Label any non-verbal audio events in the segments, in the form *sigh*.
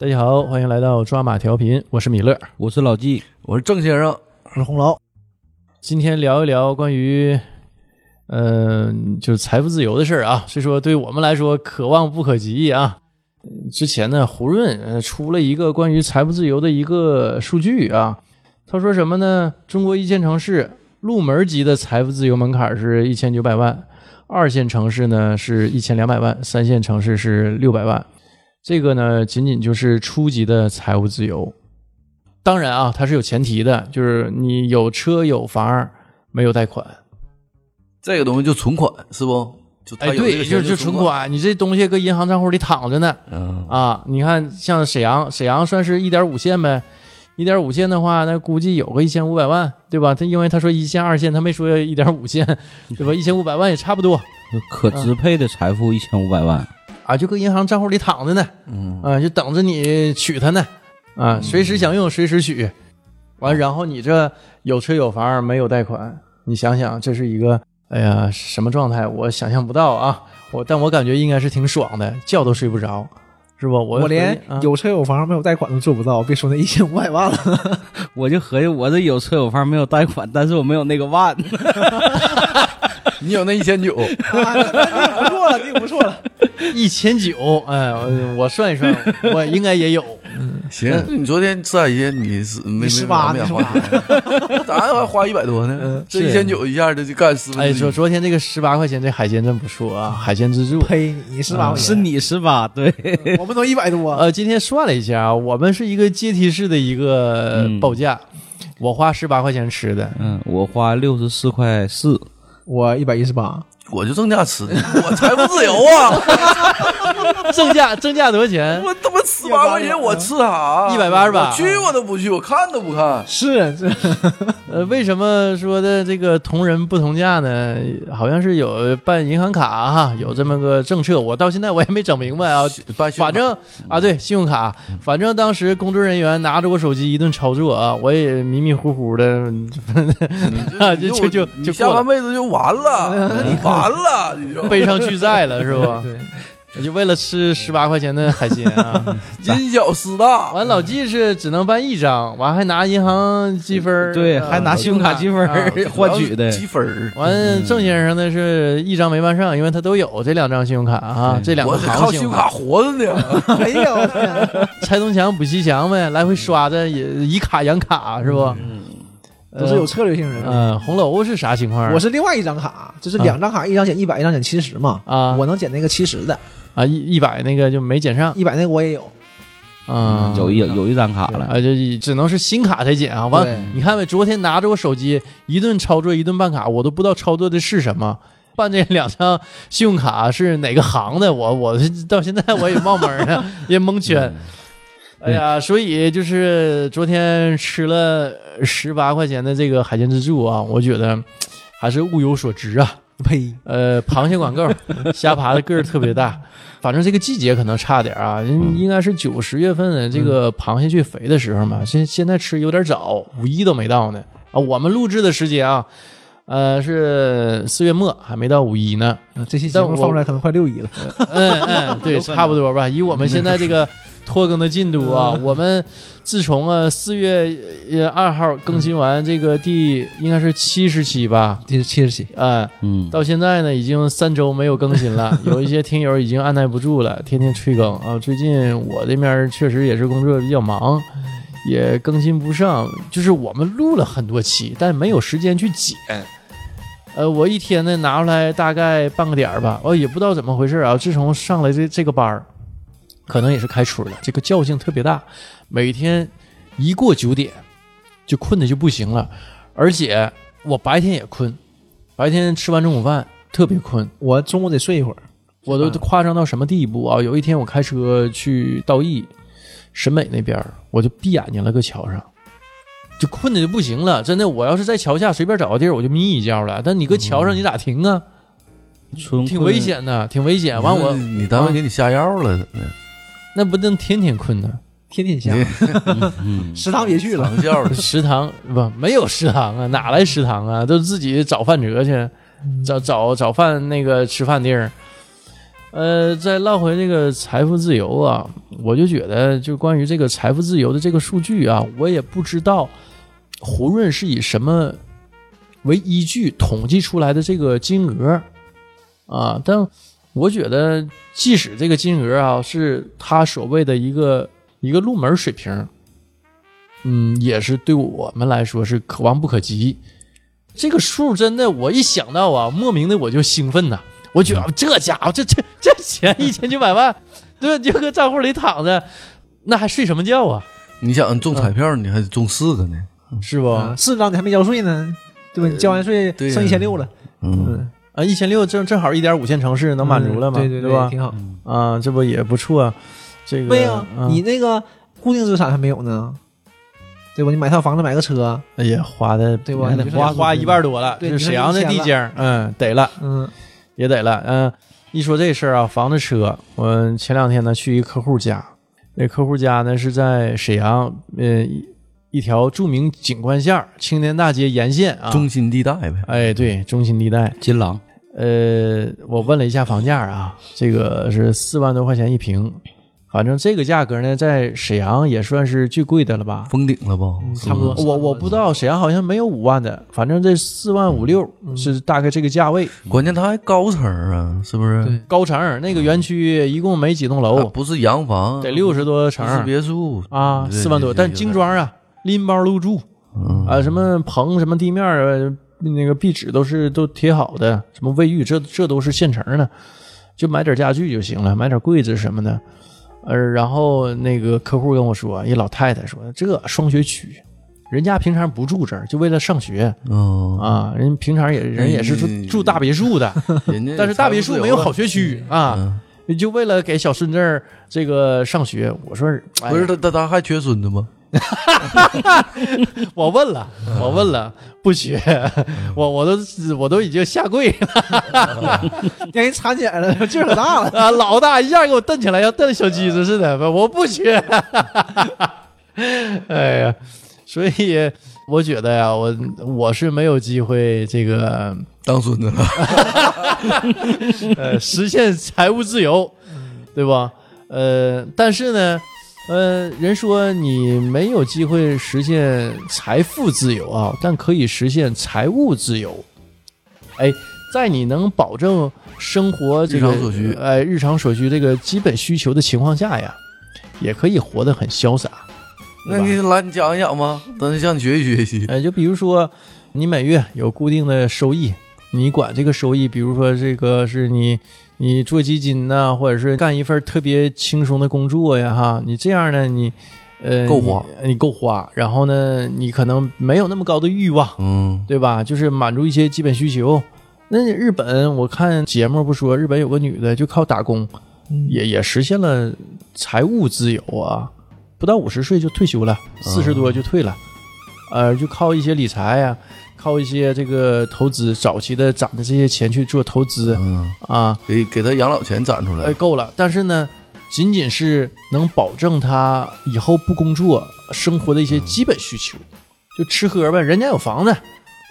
大家好，欢迎来到抓马调频，我是米勒。我是老纪，我是郑先生，我是红楼。今天聊一聊关于，嗯、就是财富自由的事儿啊。虽说对我们来说可望不可及啊。之前呢，胡润呃出了一个关于财富自由的一个数据啊，他说什么呢？中国一线城市入门级的财富自由门槛是一千九百万，二线城市呢是一千两百万，三线城市是六百万。这个呢，仅仅就是初级的财务自由。当然啊，它是有前提的，就是你有车有房，没有贷款。这个东西就存款是不？就他哎，对，就就存。款，你这东西搁银行账户里躺着呢嗯，啊。你看，像沈阳，沈阳算是一点五线呗。一点五线的话，那估计有个一千五百万，对吧？他因为他说一线、二线，他没说一点五线，对吧？一千五百万也差不多 *laughs* 可支配的财富一千五百万，啊，就搁银行账户里躺着呢。嗯，啊，就等着你取它呢，啊，随时想用随时取，完，然后你这有车有房没有贷款，你想想这是一个，哎呀，什么状态？我想象不到啊，我但我感觉应该是挺爽的，觉都睡不着，是不？我我连啊有车有房没有贷款都做不到，别说那一千五百万了。我就合计我这有车有房没有贷款，但是我没有那个万，*laughs* 你有那一千九，啊不错了，这个不错了。一千九，哎，我我算一算，我应该也有，*laughs* 嗯行，你昨天吃海鲜你是没没十八，没你花说，*laughs* 咋还花一百多呢？这是一千九一下的就干四分哎，说。昨昨天那个十八块钱这海鲜真不错啊，海鲜自助。呸！你十八块钱，是你十八，对，我们都一百多。呃，今天算了一下啊，我们是一个阶梯式的一个嗯报价，我花十八块钱吃的，嗯，我花六十四块四，我一百一十八，我就正价吃的，*laughs* 我财富自由啊！*laughs* 正价正价多少钱？我他妈十八块钱我吃啥？一百八十八我去我都不去，我看都不看。是这 *laughs* 呃，为什么说的这个同人不同价呢？好像是有办银行卡哈，有这么个政策，我到现在我也没整明白啊。办信用卡反正啊，对，信用卡，反正当时工作人员拿着我手机一顿操作啊，我也迷迷糊糊的，就就就就你下半辈子就完了，你完了，你就背上巨债了是吧？对，我就为了吃十八块钱的海鲜啊。*laughs* 因小失大。完，老纪是只能办一张，完还拿银行积分儿，对，呃还拿信用卡积分 *laughs* 换取的，积分儿。完，郑先生呢是一张没办上，因为他都有这两张信用卡啊，这两个我靠信用卡活着呢。*laughs* 没有，拆东墙补西墙呗，来回刷着也以卡养卡是不？都是有策略性人。嗯，红楼是啥情况？我是另外一张卡，就是两张卡，一张减一百，一张减七十嘛。啊我能减那个七十的，啊一一百那个就没减上一百那个我也有。啊，有一有一张卡了，啊就只能是新卡才减啊。完对，你看呗，昨天拿着我手机一顿操作一顿办卡，我都不知道操作的是什么。办这两张信用卡是哪个行的？我我到现在我也冒蒙呢，*laughs* 也蒙圈。哎呀，所以就是昨天吃了十八块钱的这个海鲜自助啊，我觉得还是物有所值啊。呸！呃，螃蟹管够，*laughs* 虾爬的个儿特别大。反正这个季节可能差点啊，应应该是九十月份的这个螃蟹最肥的时候嘛。现现在吃有点早，五一都没到呢啊。我们录制的时间啊，呃是四月末，还没到五一呢。这期节目放出来可能快六一了。嗯嗯，对，*laughs* 差不多吧。以我们现在这个拖更的进度啊，我们自从啊四月呃二号更新完这个第应该是七十期吧，这是七十期，啊、嗯，到现在呢已经三周没有更新了，*laughs* 有一些听友已经按耐不住了，天天催更啊。最近我这面确实也是工作比较忙，也更新不上，就是我们录了很多期，但没有时间去剪。呃，我一天呢拿出来大概半个点儿吧，哦，也不知道怎么回事啊。自从上了这这个班儿，可能也是开春了，这个觉性特别大，每天一过九点就困的就不行了，而且我白天也困，白天吃完中午饭特别困，我中午得睡一会儿。我都夸张到什么地步啊？有一天我开车去道义沈美那边儿，我就闭眼睛了，搁桥上。就困的就不行了，真的。我要是在桥下随便找个地儿，我就眯一觉了。但你搁桥上，你咋停啊？春挺危险的，挺危险。完我你单位给你下药了，怎么的？那不能天天困呢？天天下，嗯，食堂别去了。*laughs* 食堂不没有食堂啊，哪来食堂啊？都自己找饭辙去，找找找饭那个吃饭地儿。呃，再唠回这个财富自由啊，我就觉得，就关于这个财富自由的这个数据啊，我也不知道胡润是以什么为依据统计出来的这个金额啊，但我觉得，即使这个金额啊是他所谓的一个一个入门水平，嗯，也是对我们来说是可望不可及。这个数真的，我一想到啊，莫名的我就兴奋呐。我觉得这家伙，这这这钱一千九百万，对吧？就搁账户里躺着，那还睡什么觉啊？你想中彩票，你还得中四个呢。是不？啊四张你还没交税呢，对吧？你交完税剩一千六了，嗯，啊，一千六正正好一点五线城市能满足了嘛？嗯对对吧？挺好。啊，这不也不错啊？这个没有，嗯你那个固定资产还没有呢，对吧？你买套房子，买个车，哎呀，花的对吧得花花一半多了，对你说这沈阳的地界，嗯，得了，嗯也得了，嗯。一说这事儿啊，房子车，我前两天呢去一客户家，那客户家呢是在沈阳，呃，一一条著名景观线青年大街沿线啊。中心地带呗。哎，对，中心地带。金狼呃，我问了一下房价啊，这个是四万多块钱一平，反正这个价格呢，在沈阳也算是最贵的了吧？封顶了吧？差不多我我不知道，沈阳好像没有五万的，反正这四万五六是大概这个价位。关键它还高层啊，是不是？高层那个园区一共没几栋啊楼，不是洋房，得六十多层别墅啊，四万多。但精装啊，拎包入住嗯啊，什么棚、什么地面儿、那个壁纸都是都贴好的，什么卫浴这这都是现成的，就买点家具就行了，买点柜子什么的。呃，然后那个客户跟我说，一老太太说，这双学区，人家平常不住这儿，就为了上学嗯，啊，人平常也人也是住嗯住大别墅的，但是大别墅没有好学区啊，嗯就为了给小孙子儿这个上学。我说，哎不是他他他还缺孙子吗？*laughs* 我问了，我问了，不缺，我我都我都已经下跪了 *laughs* 让人查起来了，*laughs* 劲儿可大了。啊，老大一下给我蹬起来，要蹬小鸡子似的，我不缺。哎呀，所以我觉得呀，我我是没有机会这个当孙子了，呃实现财务自由，对吧？呃，但是呢。呃，人说你没有机会实现财富自由啊，但可以实现财务自由。哎，在你能保证生活这个日常所需哎，日常所需这个基本需求的情况下呀，也可以活得很潇洒。那你来你讲一讲吧，咱向你学习学习。哎，就比如说你每月有固定的收益，你管这个收益，比如说这个是你你做基金呐、或者是干一份特别轻松的工作呀，哈，你这样呢，你呃够花。你，你够花，然后呢，你可能没有那么高的欲望，嗯，对吧？就是满足一些基本需求。那日本我看节目不说，日本有个女的就靠打工，也也实现了财务自由啊，不到五十岁就退休了，四十多就退了，呃，就靠一些理财呀、靠一些这个投资，早期的攒的这些钱去做投资嗯，啊，给给他养老钱攒出来哎，来。够了。但是呢，仅仅是能保证他以后不工作生活的一些基本需求，就吃喝呗。人家有房子，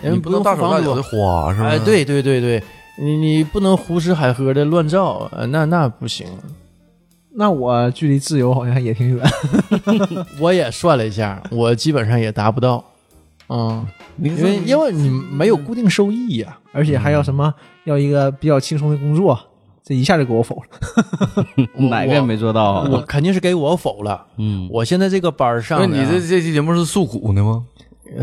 人家不用大手大脚的花是吧？哎，，对对对对，你你不能胡吃海喝的乱造，呃那那不行。那我距离自由好像也挺远。*laughs* 我也算了一下，我基本上也达不到，嗯，你因为因为你没有固定收益呀、而且还要什么要一个比较轻松的工作，这一下就给我否了。哪个也没做到啊。我肯定是给我否了。嗯，我现在这个班上那你这这期节目是诉苦的吗？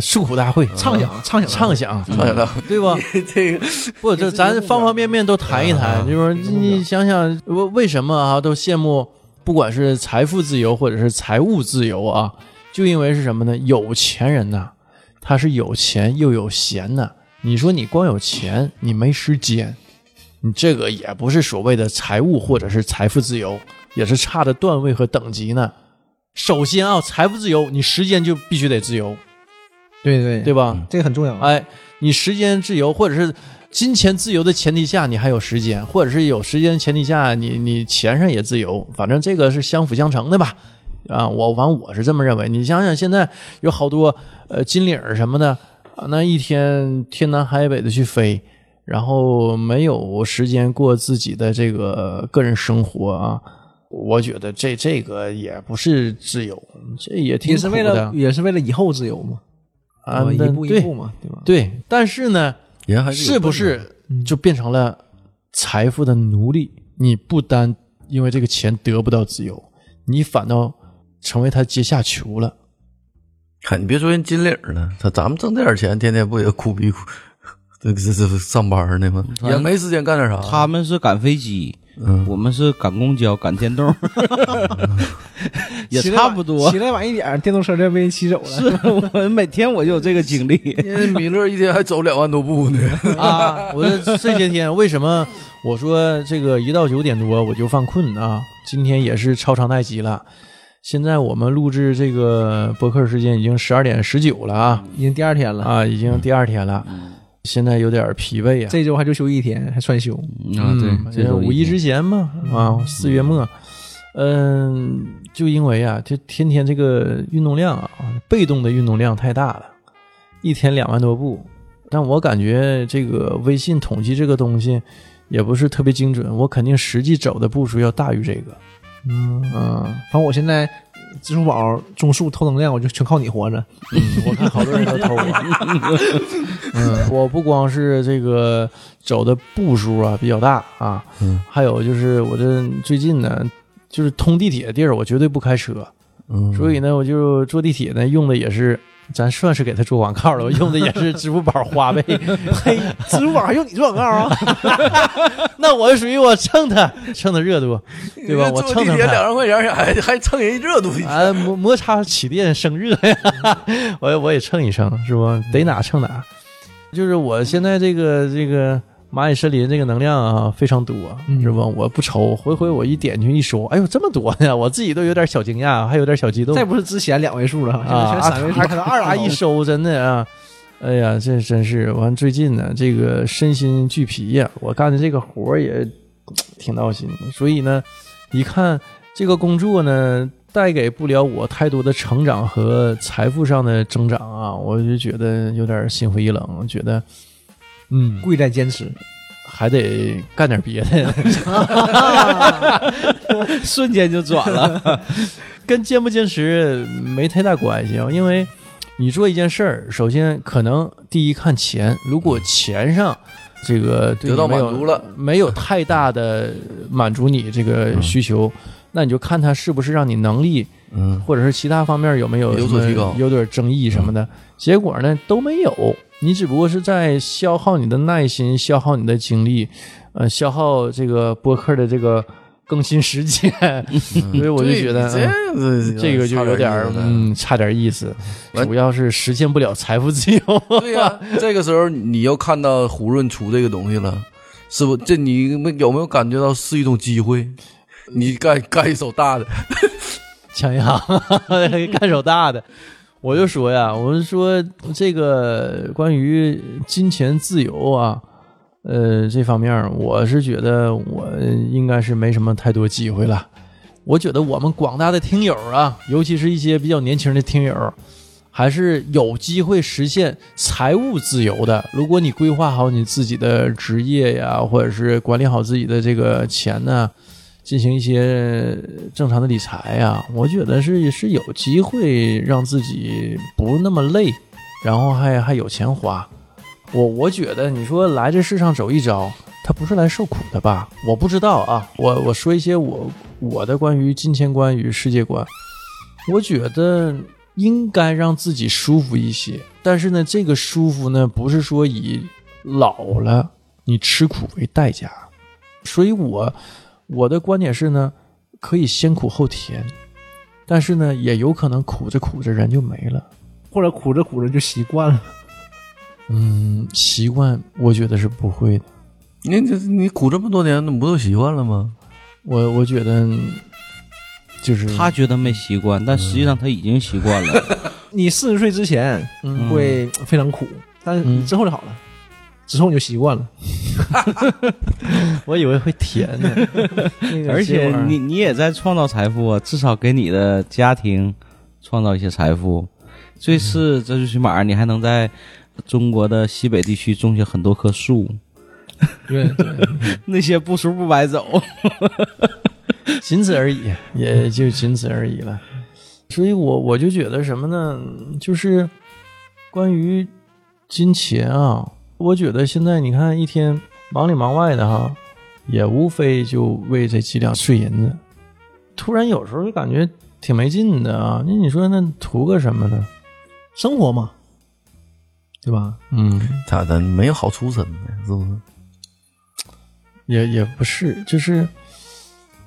诉苦大会，畅想，畅想，畅想，哎呀，对吧？这个不，这咱方方面面都谈一谈，就是你想想，为为什么啊都羡慕，不管是财富自由或者是财务自由啊，就因为是什么呢？有钱人呐，他是有钱又有闲呢。你说你光有钱，你没时间，你这个也不是所谓的财务或者是财富自由，也是差的段位和等级呢。首先啊，财富自由，你时间就必须得自由，对对对吧？这个很重要。哎，你时间自由，或者是金钱自由的前提下，你还有时间，或者是有时间前提下，你你钱上也自由，反正这个是相辅相成的吧？啊，我反正我是这么认为。你想想，现在有好多呃金领儿什么的，啊那一天天南海北的去飞，然后没有时间过自己的这个个人生活啊，我觉得这这个也不是自由，这也挺也是为了也是为了以后自由嘛，啊，一步一步嘛，对吧？对，但是呢，人还是是不是就变成了财富的奴隶？你不单因为这个钱得不到自由，你反倒成为他阶下囚了。看你别说人金领了，他咱们挣这点钱，天天不也哭逼哭，这这这上班呢吗？也没时间干点啥。他们是赶飞机，嗯我们是赶公交、赶电动，*laughs* 也差不多起。来晚一点，电动车就被人骑走了。是我每天我就有这个经历。米勒一天还走两万多步呢。*laughs* 啊！我这这些天为什么我说这个一到九点多我就犯困啊？今天也是超长待机了。现在我们录制这个播客时间已经十二点十九了啊已经第二天了，啊，已经第二天了，现在有点疲惫啊。这周还就休一天，还算休。啊，对，这五一之前嘛，啊，四月末，嗯，就因为啊，就天天这个运动量啊，被动的运动量太大了，一天两万多步，但我感觉这个微信统计这个东西也不是特别精准，我肯定实际走的步数要大于这个，嗯，嗯反正我现在支付宝种树偷能量，我就全靠你活着。嗯，我看好多人都偷我，*laughs* 嗯，*laughs* 我不光是这个走的步数啊比较大啊，嗯。还有就是我这最近呢，就是通地铁的地儿我绝对不开车，嗯，所以呢，我就坐地铁呢，用的也是，咱算是给他做广告了，我用的也是支付宝花呗。*laughs* 嘿，支付宝还用你做广告啊？*laughs* 那我属于我蹭他，蹭他热度，对吧？我蹭蹭他。万块钱还 *laughs* 还蹭人热度。啊，摩摩擦起电生热呀，我我也蹭一蹭，是不？逮哪蹭哪。就是我现在这个这个蚂蚁森林这个能量啊非常多，嗯是吧？我不愁，回回我一点进去一说，哎呦这么多呢，我自己都有点小惊讶，还有点小激动。再不是之前两位数了，现在啊，全三位数，二啊了一收，真的啊，哎呀，这真是完。最近呢，这个身心俱疲呀，我干的这个活儿也挺闹心，所以呢，一看这个工作呢，带给不了我太多的成长和财富上的增长啊，我就觉得有点心灰意冷，觉得嗯，贵在坚持。还得干点别的。*laughs* 瞬间就转了。跟坚不坚持没太大关系啊，因为你做一件事儿，首先可能第一看钱，如果钱上这个得到你没有满足了，没有太大的满足你这个需求，那你就看他是不是让你能力嗯，或者是其他方面有没有有所提高有点争议什么的。结果呢都没有，你只不过是在消耗你的耐心，消耗你的精力，呃，消耗这个播客的这个更新时间，*laughs* 所以我就觉得。这这个就有点嗯，差点意思，主要是实现不了财富自由。*laughs* 对呀、这个时候你又看到胡润出这个东西了，是不？这你有没有感觉到是一种机会？你干干一手大的，抢银行，干手大的。我就说呀，我是说这个关于金钱自由啊，呃，这方面我是觉得我应该是没什么太多机会了。我觉得我们广大的听友啊，尤其是一些比较年轻的听友，还是有机会实现财务自由的。如果你规划好你自己的职业呀，或者是管理好自己的这个钱呢，进行一些正常的理财呀，我觉得是是有机会让自己不那么累，然后还还有钱花。我我觉得你说来这世上走一遭，他不是来受苦的吧？我不知道啊，我我说一些我我的关于金钱观与世界观，我觉得应该让自己舒服一些，但是呢，这个舒服呢，不是说以老了你吃苦为代价，所以我我的观点是呢，可以先苦后甜，但是呢，也有可能苦着苦着人就没了。或者苦着苦着就习惯了。嗯，习惯我觉得是不会的。你这你苦这么多年，那不都习惯了吗？我我觉得就是他觉得没习惯，但实际上他已经习惯了。*laughs* 你四十岁之前嗯会非常苦，但是你之后就好了，之后你就习惯了。*laughs* 我以为会甜呢，*laughs* 而且你你也在创造财富啊，至少给你的家庭创造一些财富。最次，这最起码你还能在中国的西北地区种下很多棵树，对对，*laughs* 那些步数不白走。仅此而已，也就仅此而已了。所以我我就觉得什么呢？就是关于金钱啊，我觉得现在你看一天忙里忙外的哈，也无非就为这几两碎银子。突然有时候就感觉挺没劲的啊！那你说那图个什么呢？生活嘛，对吧？嗯，咋的？没有好出身呢，是不是？也也不是，就是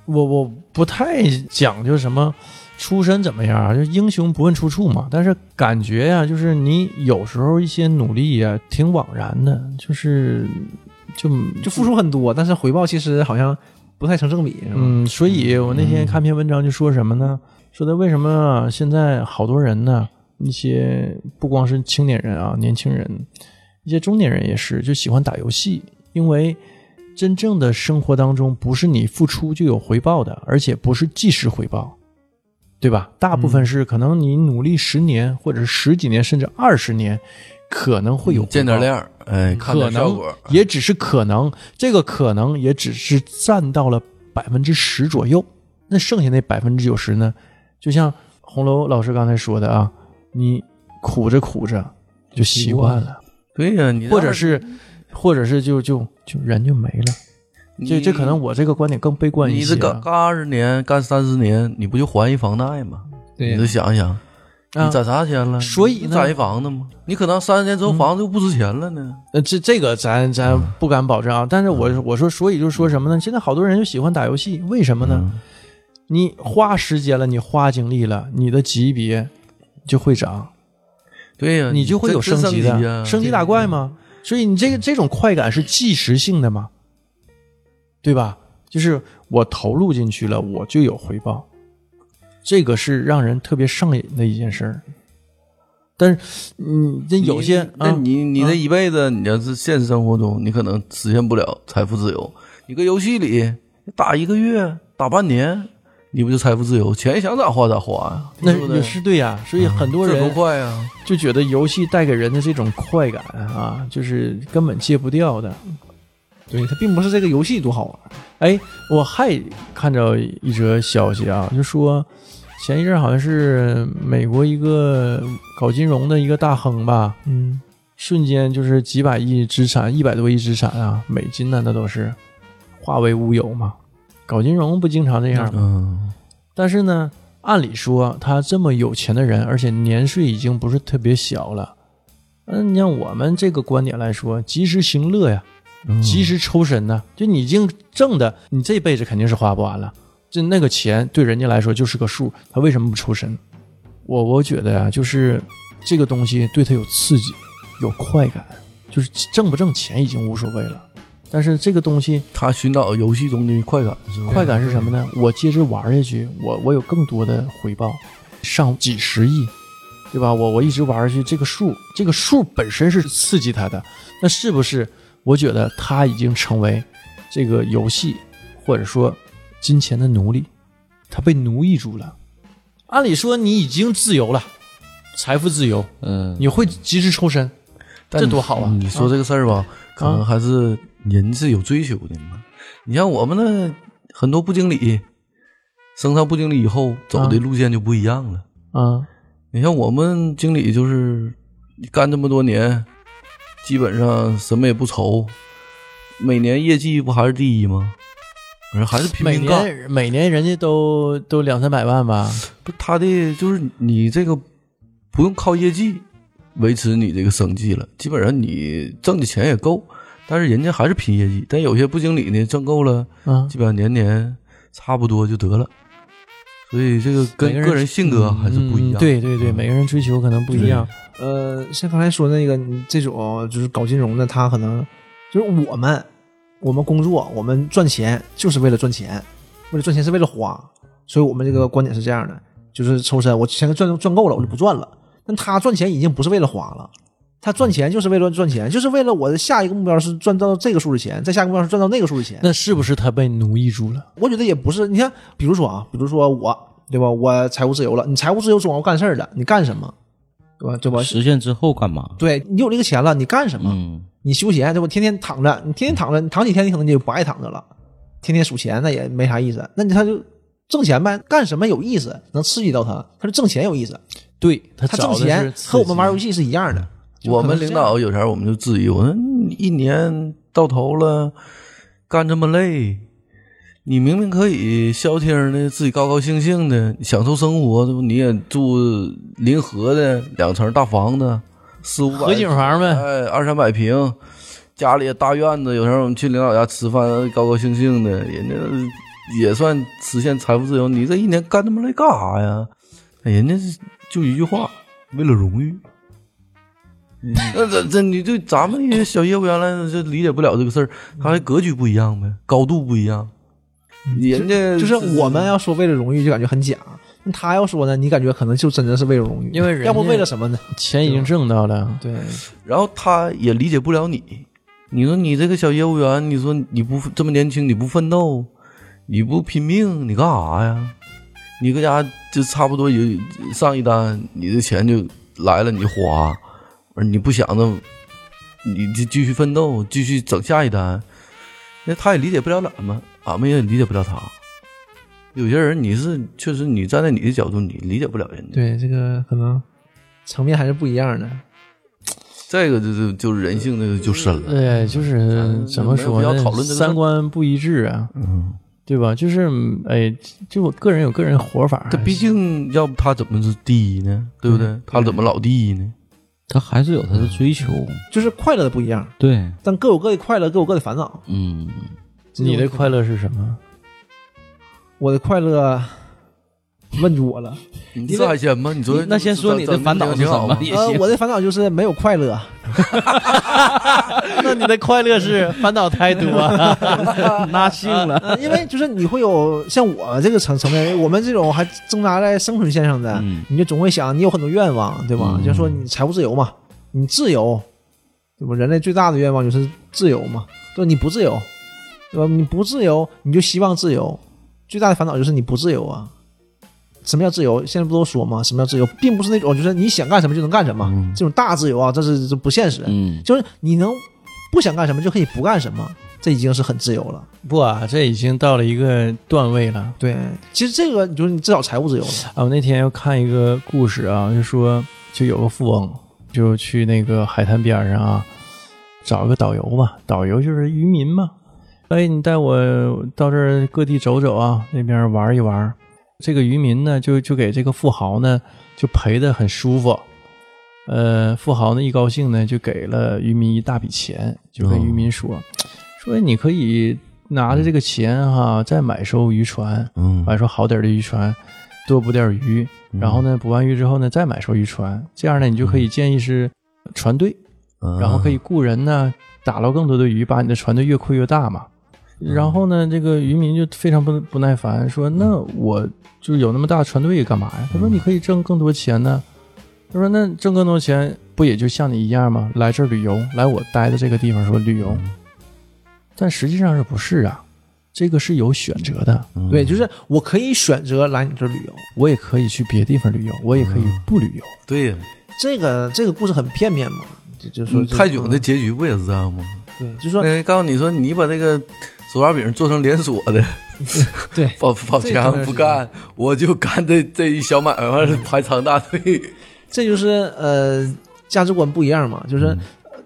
我我不太讲究什么出身怎么样啊，就英雄不问出处嘛。但是感觉呀、就是你有时候一些努力呀、挺枉然的，就是就就付出很多，但是回报其实好像不太成正比？嗯，所以我那天看篇文章就说什么呢？说的为什么现在好多人呢？一些不光是青年人啊，年轻人，一些中年人也是，就喜欢打游戏，因为真正的生活当中不是你付出就有回报的，而且不是即时回报，对吧？大部分是可能你努力十年或者是十几年甚至二十年，可能会有见点亮儿，哎，看可能点效果。也只是可能，这个可能也只是占到了百分之十左右。那剩下那百分之九十呢？就像红楼老师刚才说的啊，你苦着苦着就习惯了，对呀，你或者是，或者是就就就人就没了。这这可能我这个观点更悲观一你些啊、这干干二十年，干三十年，你不就还一房贷吗？你就想一想，啊你攒啥钱了？所以攒一房子吗？你可能三十年之后房子就不值钱了呢。呃，这这个咱咱不敢保证啊。但是我我说，所以就是说什么呢？现在好多人就喜欢打游戏，为什么呢？嗯你花时间了，你花精力了，你的级别就会涨，对呀，你就会有升级的，升级啊升级打怪吗？所以你这个这种快感是即时性的嘛，对吧？就是我投入进去了，我就有回报，这个是让人特别上瘾的一件事儿。但是，嗯，这有些你那啊，你你这一辈子，你要是现实生活中，你可能实现不了财富自由。你搁游戏里打一个月、打半年，你不就财富自由？钱想咋花咋花呀？那也是对呀、所以很多人多快呀！就觉得游戏带给人的这种快感啊，就是根本戒不掉的。对，它并不是这个游戏多好玩，哎，我还看着一则消息啊，就说前一阵好像是美国一个搞金融的一个大亨吧，嗯，瞬间就是几百亿资产，一百多亿资产啊，美金呢，那都是化为乌有嘛。搞金融不经常这样吗？嗯，但是呢，按理说他这么有钱的人，而且年岁已经不是特别小了，嗯，你像我们这个观点来说，及时行乐呀，及时抽身呢，就你已经挣的，你这辈子肯定是花不完了。就那个钱对人家来说就是个数，他为什么不抽身？我我觉得呀、就是这个东西对他有刺激，有快感，就是挣不挣钱已经无所谓了。但是这个东西他寻找游戏中的快感是吧？快感是什么呢？我接着玩下去，我我有更多的回报，上几十亿，对吧？我我一直玩下去，这个数，这个数本身是刺激他的，那是不是？我觉得他已经成为这个游戏或者说金钱的奴隶，他被奴役住了。按理说你已经自由了，财富自由，嗯，你会及时抽身，这多好啊！你说这个事儿吧，可能还是人是有追求的嘛。你像我们那很多部经理，升上部经理以后走的路线就不一样了。啊，你像我们经理就是干这么多年，基本上什么也不愁，每年业绩不还是第一吗？还是拼每命干。年每年人家都都两三百万吧，不他的就是你这个不用靠业绩维持你这个生计了，基本上你挣的钱也够，但是人家还是拼业绩。但有些部经理呢，挣够了，嗯，基本上年年差不多就得了。所以这个跟个人性格还是不一样。嗯对对对，每个人追求可能不一样。呃，像刚才说那个这种就是搞金融的，他可能就是我们，我们工作，我们赚钱就是为了赚钱，为了赚钱是为了花，所以我们这个观点是这样的，就是抽身，我钱赚赚够了，我就不赚了。但他赚钱已经不是为了花了，他赚钱就是为了赚钱，就是为了我的下一个目标是赚到这个数的钱，再下一个目标是赚到那个数的钱。那是不是他被奴役住了？我觉得也不是，你看，比如说啊，比如说我，对吧？我财务自由了，你财务自由总要干事儿的，你干什么？对吧？对吧？实现之后干嘛？对你有这个钱了，你干什么？嗯，你休闲对吧？天天躺着，你天天躺着，你躺几天你可能就不爱躺着了。天天数钱那也没啥意思，那你他就挣钱呗，干什么有意思，能刺激到他，他就挣钱有意思。对他他挣钱和我们玩游戏是一样的。就我们领导有时候我们就质疑我说，你一年到头了，干这么累，你明明可以消停的，自己高高兴兴的享受生活，这不你也住临河的两层大房子，四五百合景房呗哎，二三百平，家里大院子，有时候我们去领导家吃饭，高高兴兴的，人家也算实现财富自由。你这一年干这么累干啥呀？哎人家就一句话，为了荣誉。那这这你就咱们这些小业务员来说，就理解不了这个事儿，他还格局不一样呗，高度不一样。人家就是我们要说为了荣誉，就感觉很假。那他要说呢，你感觉可能就真的是为了荣誉，因为人家要不为了什么呢？钱已经挣到了，对，然后他也理解不了你。你说你这个小业务员，你说你不这么年轻，你不奋斗，你不拼命，你干啥呀？你搁家就差不多有上一单，你的钱就来了，你就花，而你不想着，你就继续奋斗，继续整下一单。那他也理解不了咱们，俺们也理解不了他。有些人你是确实你站在你的角度，你理解不了人家。对，这个可能层面还是不一样的。这个就是就是人性，这个就深了。对，就是怎么说三观不一致啊，嗯。对吧？就是哎，就我个人有个人活法，他毕竟要不他怎么是第一呢？对不对？他怎么老第一呢？他还是有他的追求。就是快乐的不一样，对，但各有各的快乐，各有各的烦恼。嗯，你的快乐是什么？我的快乐，问住我了。你这还先吗？你说那先说你的烦恼是什么？呃，我的烦恼就是没有快乐。*laughs* 那你的快乐是烦恼太多，*laughs* 那性了。呃，因为就是你会有像我这个层层面，我们这种还挣扎在生存线上的，嗯你就总会想，你有很多愿望，对吧？嗯就说你财务自由嘛，你自由，对吧？人类最大的愿望就是自由嘛，对吧？你不自由，对吧？你不自由，你就希望自由，最大的烦恼就是你不自由啊。什么叫自由？现在不都说吗？什么叫自由，并不是那种就是你想干什么就能干什么，这种大自由啊，这是这不现实。嗯，就是你能不想干什么就可以不干什么，这已经是很自由了。不啊，这已经到了一个段位了。对，其实这个就是你至少财务自由了。啊，我那天要看一个故事啊，就说就有个富翁就去那个海滩边上啊，找个导游吧，导游就是渔民嘛。哎，你带我到这儿各地走走啊，那边玩一玩。这个渔民呢，就就给这个富豪呢，就赔的很舒服。呃，富豪呢一高兴呢，就给了渔民一大笔钱，就跟渔民说，说你可以拿着这个钱哈、再买艘渔船，嗯买艘好点的渔船，多捕点鱼，然后呢，捕完鱼之后呢，再买艘渔船，这样呢，你就可以建议是船队，然后可以雇人呢，打捞更多的鱼，把你的船队越扩越大嘛。然后呢，这个渔民就非常不不耐烦，说：“那我就有那么大船队干嘛呀？”他说：“你可以挣更多钱呢。”他说：“那挣更多钱不也就像你一样吗？来这儿旅游，来我待的这个地方说旅游，但实际上是不是啊？这个是有选择的。对，就是我可以选择来你这儿旅游。我也可以去别地方旅游，我也可以不旅游。对，这个这个故事很片面嘛，就就说嗯泰囧的结局不也是这样吗？对，就说那告诉你说，你把这个手抓饼做成连锁的，*laughs* 对保保强不干，我就干这这一小买卖，排长大队。*laughs* 这就是呃价值观不一样嘛，就是、呃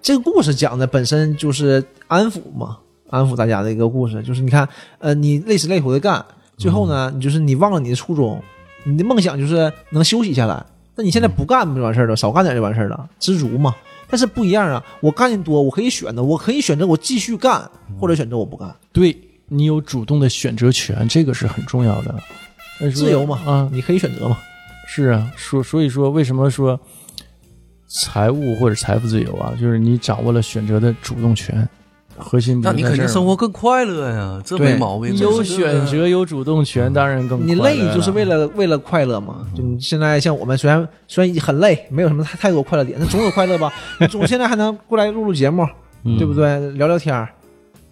这个故事讲的本身就是安抚嘛，安抚大家的一个故事，就是你看呃你累死累活的干，最后呢你就是你忘了你的初衷，你的梦想就是能休息下来，那你现在不干不就完事儿了，少干点就完事儿了，知足嘛。但是不一样啊，我干的多，我可以选择，我可以选择我继续干，或者选择我不干，对你有主动的选择权，这个是很重要的。自由嘛，啊，你可以选择嘛。是啊，所所以说为什么说财务或者财富自由啊，就是你掌握了选择的主动权，核心不那你肯定生活更快乐呀，这没毛病。有选择有主动权，当然更你快乐累就是为了为了快乐嘛？就你现在像我们虽然虽然很累，没有什么太太多快乐点，那总有快乐吧？你 *laughs* 总现在还能过来录录节目，对不对？聊聊天儿，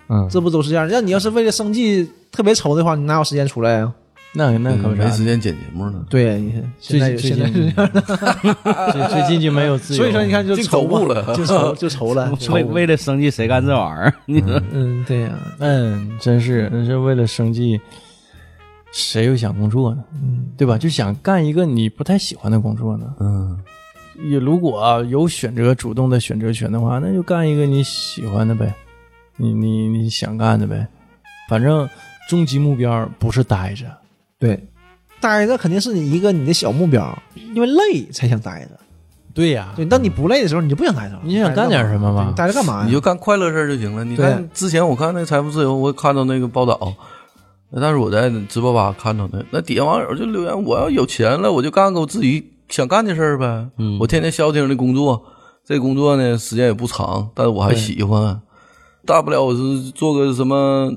嗯，这不都是这样？那你要是为了生计特别愁的话，你哪有时间出来呀？那那可没时间剪节目呢，对，你看现在最现在最是近 *laughs* 最 *laughs* 最近就没有自由，所以说你看就愁了 *laughs* 就愁就愁了。为为了生计谁干这玩意儿？你说嗯，对呀，嗯，真是那是为了生计，谁又想工作呢？嗯，对吧？就想干一个你不太喜欢的工作呢。嗯，也如果啊有选择主动的选择权的话，那就干一个你喜欢的呗，你你你想干的呗。反正终极目标不是待着，对，待着肯定是你一个你的小目标，因为累才想待着。对呀、对，当你不累的时候，你就不想待着了。你就想干点什么嘛对你待着干嘛呀？你就干快乐事儿就行了。你看之前我看那个财富自由，我看到那个报道，但是我在直播吧看到的，那底下网友就留言：我要有钱了，我就干个我自己想干的事儿呗。嗯我天天消停的工作，这工作呢时间也不长，但是我还喜欢，大不了我是做个什么。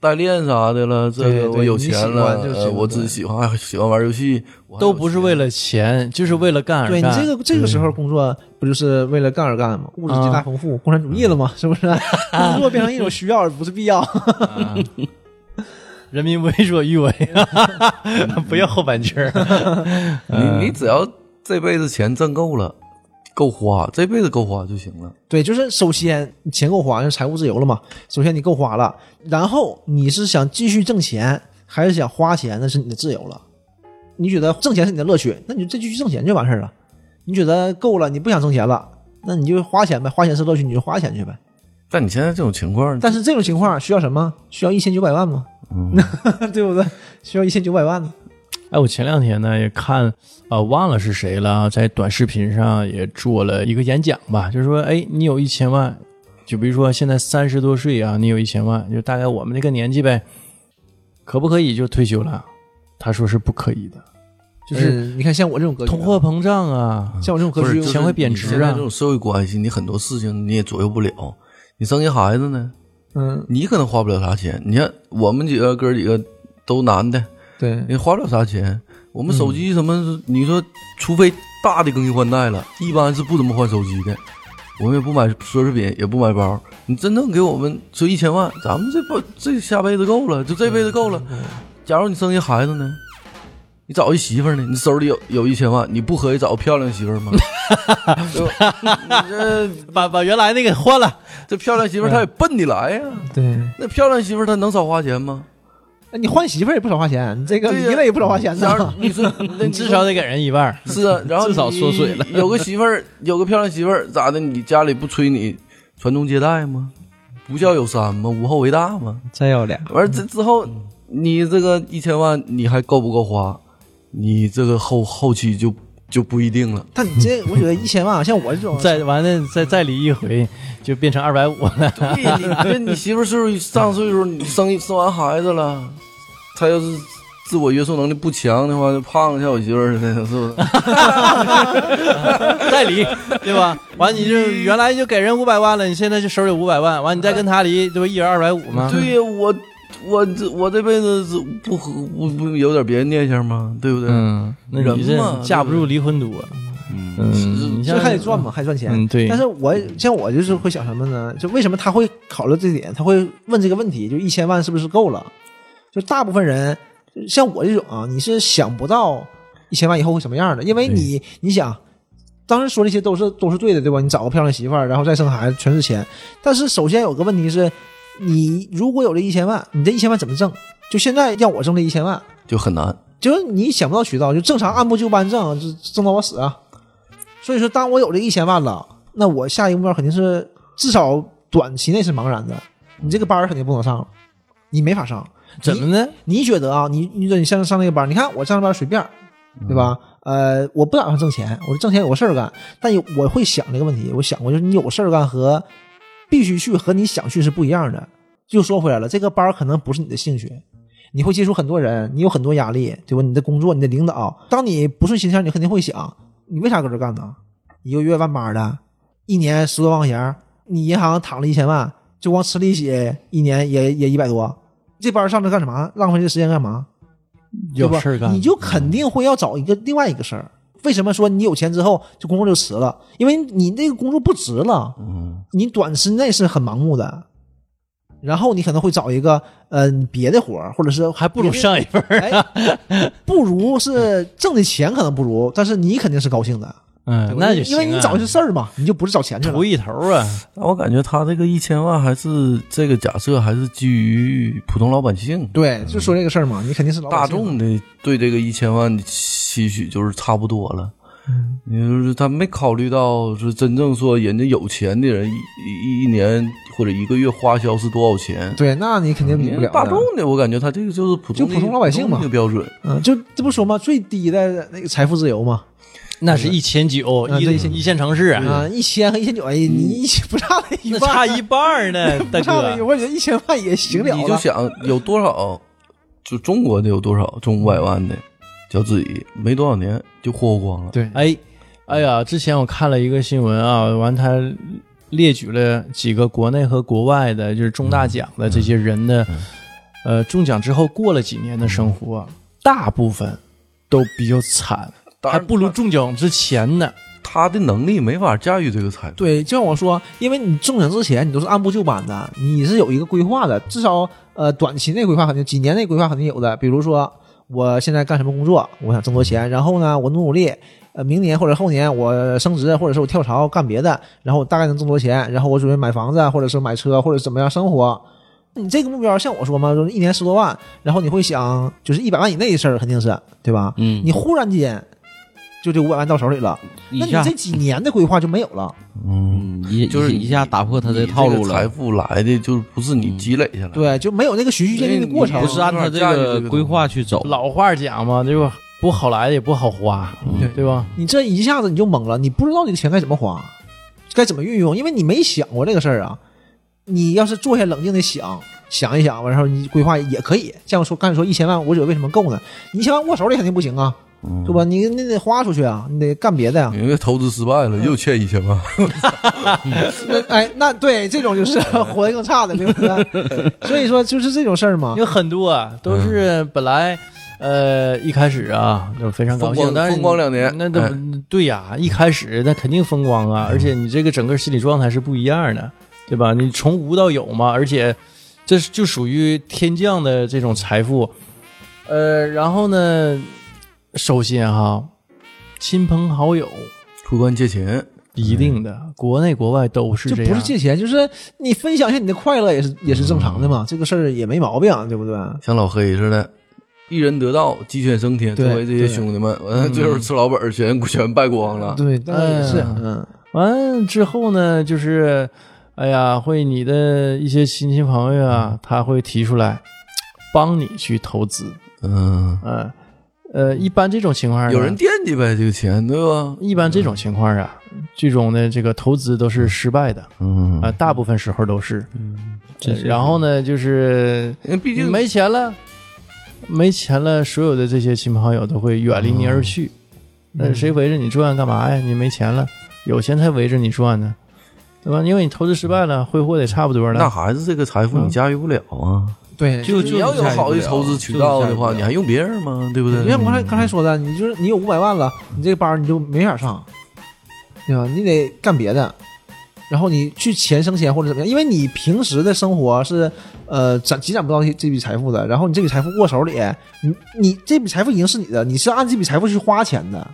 代练啥的了，这个我有钱了，我自己喜欢，还喜欢玩游戏，都不是为了钱，就是为了干而对你。这个这个时候工作不就是为了干而干吗？物质极大丰富，共产主义了嘛，是不是？*laughs* 工作变成一种需要，而不是必要。啊人民为所欲为，*laughs* 不要后半句儿。你你只要这辈子钱挣够了，够花，这辈子够花就行了。对，就是首先你钱够花，就是财务自由了嘛。首先你够花了，然后你是想继续挣钱，还是想花钱，那是你的自由了。你觉得挣钱是你的乐趣，那你就再继续挣钱就完事儿了。你觉得够了，你不想挣钱了，那你就花钱呗，花钱是乐趣，你就花钱去呗。但你现在这种情况，但是这种情况需要什么？需要一千九百万吗？*laughs* 对不对？需要一千九百万呢？哎，我前两天呢也看，呃，忘了是谁了，在短视频上也做了一个演讲吧，就是说，哎，你有一千万，就比如说现在三十多岁啊，你有一千万，就大概我们那个年纪呗，可不可以就退休了？他说是不可以的，就是嗯你看像我这种格局啊，通货膨胀啊，像我这种格局，钱会贬值啊这种社会关系，你很多事情你也左右不了。你生一孩子呢，嗯，你可能花不了啥钱。你看我们几个哥几个都男的，对，也花不了啥钱。我们手机什么，你说除非大的更新换代了，一般是不怎么换手机的。我们也不买奢侈品，也不买包。你真正给我们说一千万，咱们这不这下辈子够了，就这辈子够了。假如你生一孩子呢，你找一媳妇呢，你手里有有一千万，你不可以找个漂亮媳妇吗？*laughs* 你这把把原来那个换了，这漂亮媳妇她也奔你来呀。对，那漂亮媳妇她能少花钱吗？那你换媳妇儿也不少花钱，你这个离了也不少花钱呢。你说，*laughs* 那你至少得给人一半儿。是啊，然后至少缩水了有个媳妇儿，有个漂亮媳妇儿，咋的？你家里不催你传宗接代吗？不孝有三吗？无后为大吗？真要俩，完了这之后，你这个一千万，你还够不够花？你这个后后期就就不一定了。但你这，我觉得一千万，*laughs* 像我这种，再完了，再再离一回，就变成二百五了。对，你这你媳妇儿岁数上岁数，你生生完孩子了，她要是自我约束能力不强的话，就胖像我媳妇似的，是不是？*laughs* 再离，对吧？完你就原来就给人五百万了，你现在就手里五百万，完你再跟他离，这不一人二百五吗？对呀，我我这我这辈子是不不不有点别的念想吗？对不对？嗯，那你人嘛架不住离婚多。嗯，嗯，你这还得赚嘛，还赚钱。嗯，对。但是我像我就是会想什么呢？就为什么他会考虑这点？他会问这个问题，就一千万是不是够了？就大部分人像我这种啊，你是想不到一千万以后会什么样的，因为你你想，当时说这些都是都是对的，对吧？你找个漂亮媳妇儿，然后再生孩子，全是钱。但是首先有个问题是，你如果有这一千万，你这一千万怎么挣？就现在让我挣这一千万，就很难。就是你想不到渠道，就正常按部就班挣，就挣到我死啊。所以说，当我有这一千万了，那我下一个目标肯定是至少短期内是茫然的。你这个班儿肯定不能上了，你没法上。怎么呢？你觉得啊？你你说你上上那个班儿，你看我上那班儿随便，对吧？呃，我不打算挣钱，我挣钱有个事儿干，但有我会想这个问题，我想过就是你有事儿干和必须去和你想去是不一样的。就说回来了，这个班可能不是你的兴趣，你会接触很多人，你有很多压力，对吧？你的工作，你的领导，当你不顺心前，你肯定会想，你为啥搁这干呢？一个月万八的，一年十多万块钱，你银行躺了一千万，就光吃利息，一年也也一百多，这班上这干什么？浪费这时间干嘛？有事儿干，你就肯定会要找一个另外一个事儿。为什么说你有钱之后这工作就辞了？因为你那个工作不值了，嗯，你短时内是很盲目的。然后你可能会找一个呃别的活儿，或者是还不如上一份儿。哎，不如是挣的钱可能不如，但是你肯定是高兴的，嗯那就行、啊。因为你找的是事儿嘛，你就不是找钱去了图。一头啊，但我感觉他这个一千万还是这个假设还是基于普通老百姓，对，就说这个事儿嘛，你肯定是老百大众的对这个一千万的期许就是差不多了。嗯你就是他没考虑到是真正说人家有钱的人一一一年或者一个月花销是多少钱。对，那你肯定比不了。大众的，我感觉他这个就是普通就普通老百姓嘛这个标准。嗯，就这不说嘛，最低的那个财富自由嘛，那是一千九，一一线城市啊，啊，一千和一千九，哎，你一千不差那一半，差一半儿呢，*laughs* 大哥。我觉得一千万也行了了。你就想有多少，就中国的有多少中五百万的，叫自己没多少年就霍霍光了。对，哎，哎呀，之前我看了一个新闻啊，完他列举了几个国内和国外的，就是中大奖的这些人的，呃，中奖之后过了几年的生活，大部分都比较惨，还不如中奖之前呢。他的能力没法驾驭这个财富。对，就像我说，因为你中奖之前你都是按部就班的，你是有一个规划的，至少呃短期内规划肯定，几年内规划肯定有的。比如说我现在干什么工作，我想挣多钱，然后呢我努努力，呃明年或者后年我升职，或者是我跳槽干别的，然后我大概能挣多钱，然后我准备买房子，或者是买车，或者怎么样生活。你这个目标像我说嘛，就是一年十多万，然后你会想就是一百万以内的事儿，肯定是对吧？嗯，你忽然间就这五百万到手里了，那你这几年的规划就没有了。嗯，一就是一下打破他的套路了财，富来的就不是你积累下来的。对，就没有那个循序渐进的过程。不是按他这个规划去走。老话讲嘛，对吧？不好来的也不好花，对对吧？你这一下子你就懵了，你不知道这个钱该怎么花，该怎么运用，因为你没想过这个事儿啊。你要是坐下冷静的想想一想，然后你规划也可以。像我说刚才说一千万，我觉得为什么够呢？你一千万握手里肯定不行啊，对吧？你你得花出去啊，你得干别的呀、因为投资失败了，又欠一千万。*laughs* 那哎，那对这种就是 *laughs* 活得更差的，对不对？所以说就是这种事儿嘛。有很多啊，都是本来。呃，一开始啊，就非常高兴，但是风光两年那都哎对呀，一开始那肯定风光啊，而且你这个整个心理状态是不一样的，对吧？你从无到有嘛，而且这就属于天降的这种财富，呃，然后呢，首先哈，亲朋好友出关借钱，一定的，国内国外都是就这样，不是借钱，就是你分享一下你的快乐，也是也是正常的嘛。这个事儿也没毛病，对不对？像老黑似的，一人得道，鸡犬升天。对作为这些兄弟们，完了最后吃老本儿，全全败光了。对，当然也是，嗯嗯，完之后呢，就是，哎呀，会你的一些亲戚朋友啊，他会提出来帮你去投资，嗯，嗯，呃，一般这种情况呢，有人惦记呗，这个钱，对吧？一般这种情况啊，这种的这个投资都是失败的嗯啊、大部分时候都是。嗯是然后呢，就是因为毕竟没钱了，没钱了，所有的这些亲朋好友都会远离你而去。那、谁围着你转干嘛呀？你没钱了，有钱才围着你转呢，对吧？因为你投资失败了，挥霍的也差不多了那了。孩子这个财富你驾驭不了啊。对，就你要有好的投资渠道的话，你还用别人吗？对不对？就像我刚才刚才说的，你就是你有五百万了，你这个班你就没法上，对吧？你得干别的，然后你去钱生钱或者怎么样，因为你平时的生活是呃攒积攒不到这这笔财富的，然后你这笔财富握手里，你你这笔财富已经是你的，你是按这笔财富去花钱的，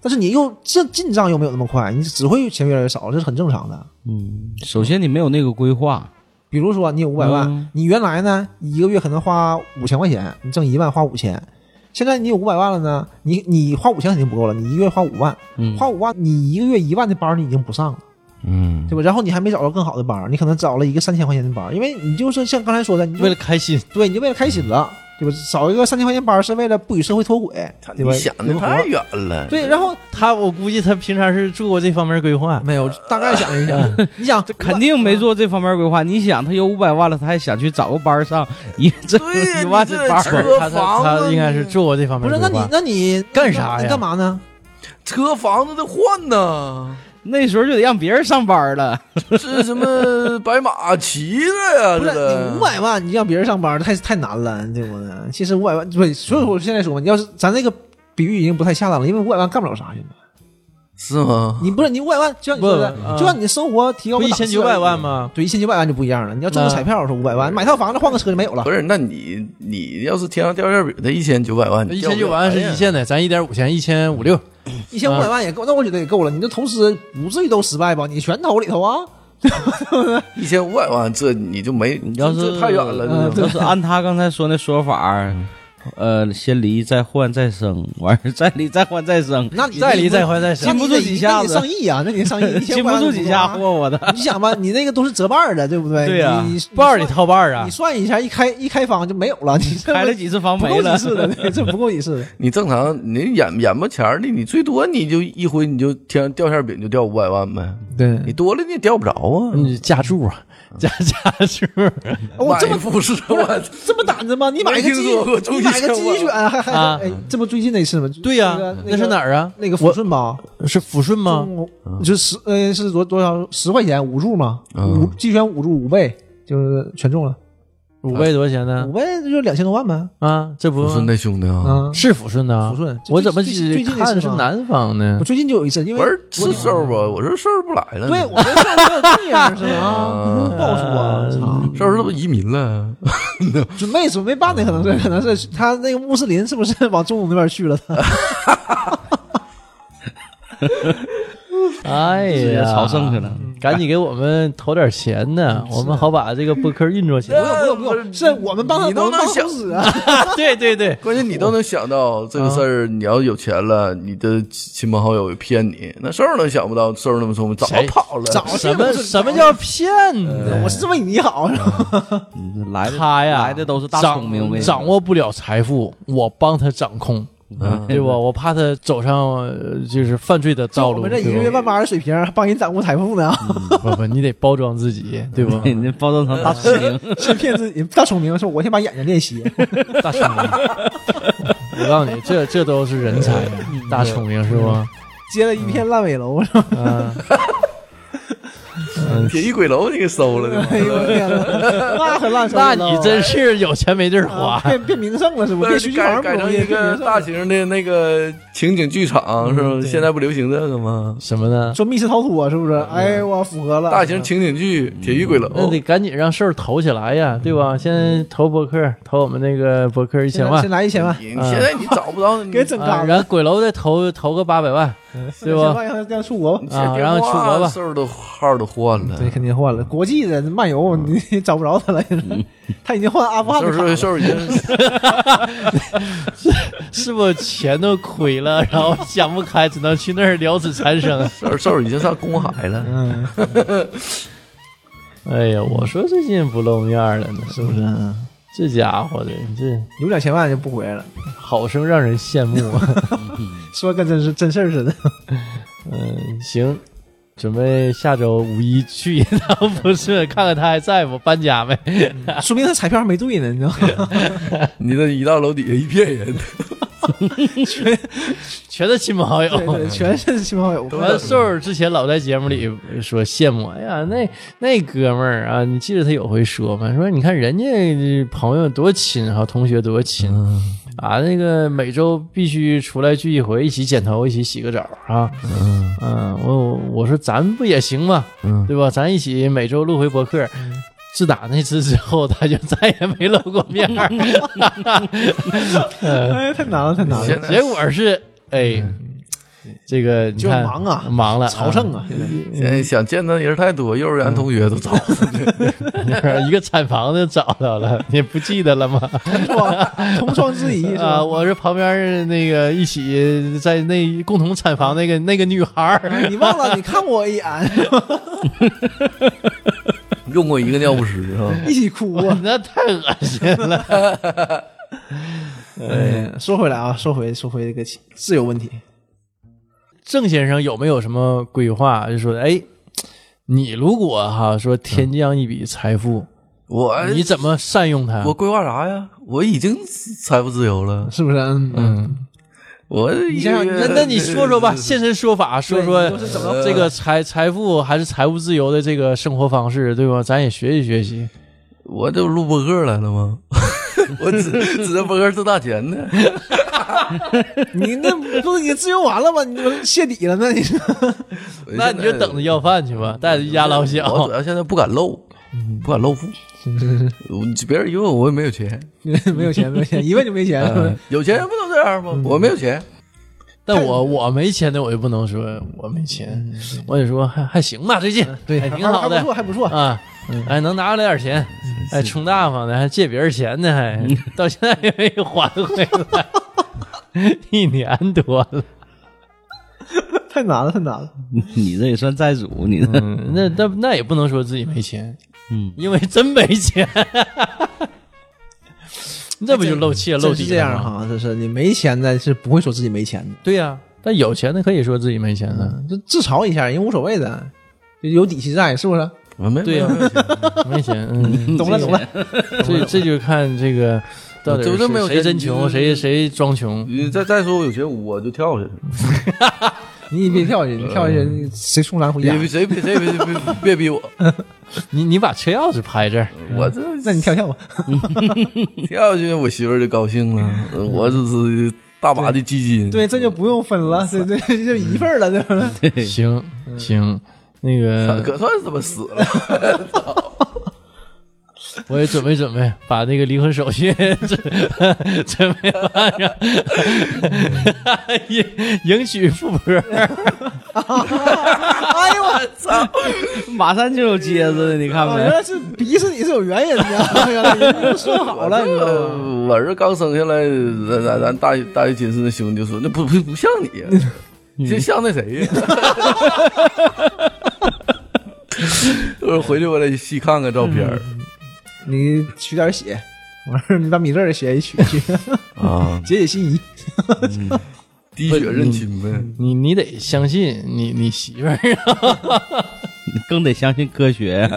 但是你又这进账又没有那么快，你只会钱越来越少，这是很正常的。嗯，首先你没有那个规划，比如说你有五百万，嗯。你原来呢一个月可能花五千块钱，你挣一万花五千，现在你有五百万了呢，你你花五千肯定不够了，你一个月花五万，嗯，花五万你一个月一万的班你已经不上了，嗯，对吧？然后你还没找到更好的班儿，你可能找了一个三千块钱的班儿，因为你就是像刚才说的，你为了开心，对你就为了开心了，对吧？找一个三千块钱班儿是为了不与社会脱轨，对吧？你想的太远了。对，然后他我估计他平常是做过这方面规划。没有大概想一想，你想肯定没做这方面规划。你想，他有五百万了，他还想去找个班上，一挣对呀一万的班他他他应该是做过这方面不是？规划。那你那你干啥呀你干嘛呢？车房子得换呐，那时候就得让别人上班了。是什么白马骑着呀？*laughs* 不是你五百万，你让别人上班太太难了，对不对？其实五百万对，所以说我现在说嘛，你要是咱这个比喻已经不太恰当了，因为五百万干不了啥，现在是吗？你不是你五百万，就像你说的就让你的生活提高一千九百万吗？对，一千九百万就不一样了。你要中个彩票说五百万，买套房子换个车就没有了不。是，那你你要是天上掉馅饼的一千九百万，一千九百万是一线的，咱一点五千，一千五六。一千五百万也够，那我觉得也够了。你这投资不至于都失败吧？你全投里头啊？*laughs* 一千五百万，这你就没，你要是太远了，嗯这要是按他刚才说那说法，呃，先离再换再生，完事儿再离再换再生，那你再离再换再生，禁不住几下子那你上亿啊？那你上亿，*laughs* 一千经五百万不住几下货。货我的。你想吧，你那个都是折半的，对不对？对呀你半儿里掏半啊你！算一下，一开一开房就没有了，你这开了几次房不没了，够几次的，对这不够一次的。*laughs* 你正常你眼眼巴前儿的，你最多你就一回你就天上掉馅饼就掉五百万呗，对你多了你也掉不着啊。你加注啊，*laughs* 加加是。*laughs* 我这么买副是 *laughs* 我这么胆子吗？你买个没听说过机，中你买个一千万机选，还还啊哎，这不最近那次吗？对呀那是哪？儿啊？那个抚顺吧？是抚顺吗？中就十呃是多多少十块钱五注嘛？嗯五鸡犬五注五倍，就是全中了。五倍多少钱呢五？倍就两千多万呗。啊，这不抚顺那兄弟啊，啊，是抚顺的啊抚顺我怎么最近那看次是南方呢我？最近就有一次，因为不是是事儿吧？我说事儿不来了呢，对我这事儿没有这样是吧？啊不好说啊，操！事儿是不是移民了？准备准备办的可能是可能是他那个穆斯林是不是往中东那边去了？*laughs* 哎呀，朝圣去了。赶紧给我们投点钱呢，*laughs* 我们好把这个播客运作起来不来。用不用不用，*laughs* 是我们帮他你都能想死啊。*laughs* 对对对，关键你都能想到这个事儿，你要有钱了，你的亲朋好友骗你，那事儿能想不到，事儿那么聪明，早跑了。早什么什么叫骗呢？我是为你好，是吧？嗯来的他呀，来的都是大聪明，掌握不了财富，我帮他掌控，嗯对吧？我怕他走上呃就是犯罪的道路，我们这一个月万八的水平，还帮人掌握财富呢，不不，你得包装自己，对吧？你包装成大聪明，先骗自己。大聪明说，我先把眼睛练斜。大聪明，我告诉你，这这都是人才，大聪明是吧？接了一片烂尾楼，是吧？嗯，*laughs* 铁衣鬼楼你给收了 *laughs* 哎呦我天呐，*laughs* 那可烂手那了你真是有钱没地儿啊花。变变名胜了，是不？改房不容易，改成一变名胜个大型的那个情景剧场，是吧？现在不流行这个吗？什么呢？说密室逃脱是不是？哎，我符合了。大型情景剧《铁衣鬼楼那》得赶紧让事儿投起来呀，对吧？先投博客，投我们那个博客一千万先，来一千万，你现在你找不着，你啊，给整嘎然后鬼楼再投投个八百万，对吧？万让他出国吧。啊然后出国吧都号都换了，对，肯定换了。国际的漫游，你找不着他了。*laughs* 他已经换阿富汗了。是事儿已经 *laughs* *laughs* 是不是钱都亏了，然后想不开，只能去那儿了此残生？事儿事儿已经上公海了。嗯，哎呀，我说最近不露面了呢，是不是？嗯这家伙的，你这有两千万就不回来了，好生让人羡慕啊！*laughs* 说跟真是真事儿似的。*laughs* 嗯，行，准备下周五一去一趟不是，看看他还在不，搬家呗？说明他彩票还没对呢，你知道吗？*laughs* 你这一到楼底下一片人，*laughs* 全全是亲朋好友。对对，*laughs* 全是亲朋好友。完，瘦儿之前老在节目里说羡慕，哎呀，那那哥们儿啊，你记得他有回说吗？说你看人家朋友多亲哈，同学多亲、啊，那个每周必须出来聚一回，一起剪头，一起洗个澡啊。嗯我我说咱不也行吗？嗯对吧？咱一起每周录回博客。自打那次之后，他就再也没露过面儿。哎，太难了，太难了。结果是，哎，这个你就看忙啊忙了，朝圣啊，现在想见的人太多，幼儿园同学都找啊！*laughs* 一个产房的找到了，*laughs* 你不记得了吗？同窗之谊 *laughs* 啊，我是旁边那个一起在那共同产房那个那个女孩儿，你忘了？你看我一眼，用过一个尿不湿啊。*laughs* 一起哭啊！*laughs* 那太恶心了。*laughs* 哎，说回来啊，说回说回这个自由问题，郑先生有没有什么规划？就说，哎，你如果哈说天降一笔财富，我你怎么善用它？我规划啥呀？我已经财富自由了。是不是？嗯，嗯，我那那你说说吧，*laughs* 现身说法，说说是怎么这个财财富还是财务自由的这个生活方式，对吧？咱也学习学习。我这录播客来了吗？*laughs* 我指指着播客挣大钱呢。*laughs* 你那不是你自由完了吗？你不是泄底了呢？你说那你就等着要饭去吧，带着一家老小我主。要现在不敢露，不敢露富。我别人一问我也没有钱，*laughs* 没有钱，没有钱，一问就没钱。有钱人不都这样吗？我没有钱，但我我没钱的，我就不能说我没钱，我得说还还行吧，最近。对，还挺好的。还不错，还不错。啊，哎，能拿出来点钱，哎，充大方的，还借别人钱呢，还。到现在也没还回来，*laughs* 一年多了。太难了，太难了。*laughs* 你这也算债主，你这。嗯，那那那也不能说自己没钱，嗯，因为真没钱。*laughs* 这不就漏气了漏底真是这样了吗？哈，这是你没钱的是不会说自己没钱的，对呀、但有钱的可以说自己没钱的，就自嘲一下，人无所谓的，就有底气在，是不是？我没对呀没钱没钱。嗯，*laughs* 懂了，懂了。这这就看这个到底谁钱真穷，谁谁装穷。你再再说我有钱，我就跳下去。*laughs* 你别跳下去，你跳下去谁送咱回家？别谁别谁别别别逼我，*laughs* 你你把车钥匙拍这儿，我这那你跳跳吧。*laughs* 跳下去，我媳妇儿就高兴了。我这是大把的基金，对，这就不用分了，这这这就一份儿了，*laughs* 对吧对？行行，那个可算是他妈死了。我也准备准备，把那个离婚手续 *laughs* 准准备办上，*laughs* 迎迎娶富婆。哎呦我操！*laughs* 马上就有接着的，你看哦，没原？来是逼死你是有原因的，原来说好了，我儿子刚生下来，咱咱咱大大学寝室那兄弟就说：“那不不不像你呀，这像那谁呀？”我说回去我得细看看照片儿你取点血，完事儿你把米勒的血也取去，啊，*laughs* 解解心仪。*laughs* 滴血认亲呗。你你得相信你你媳妇儿啊，*laughs* 你更得相信科学呀。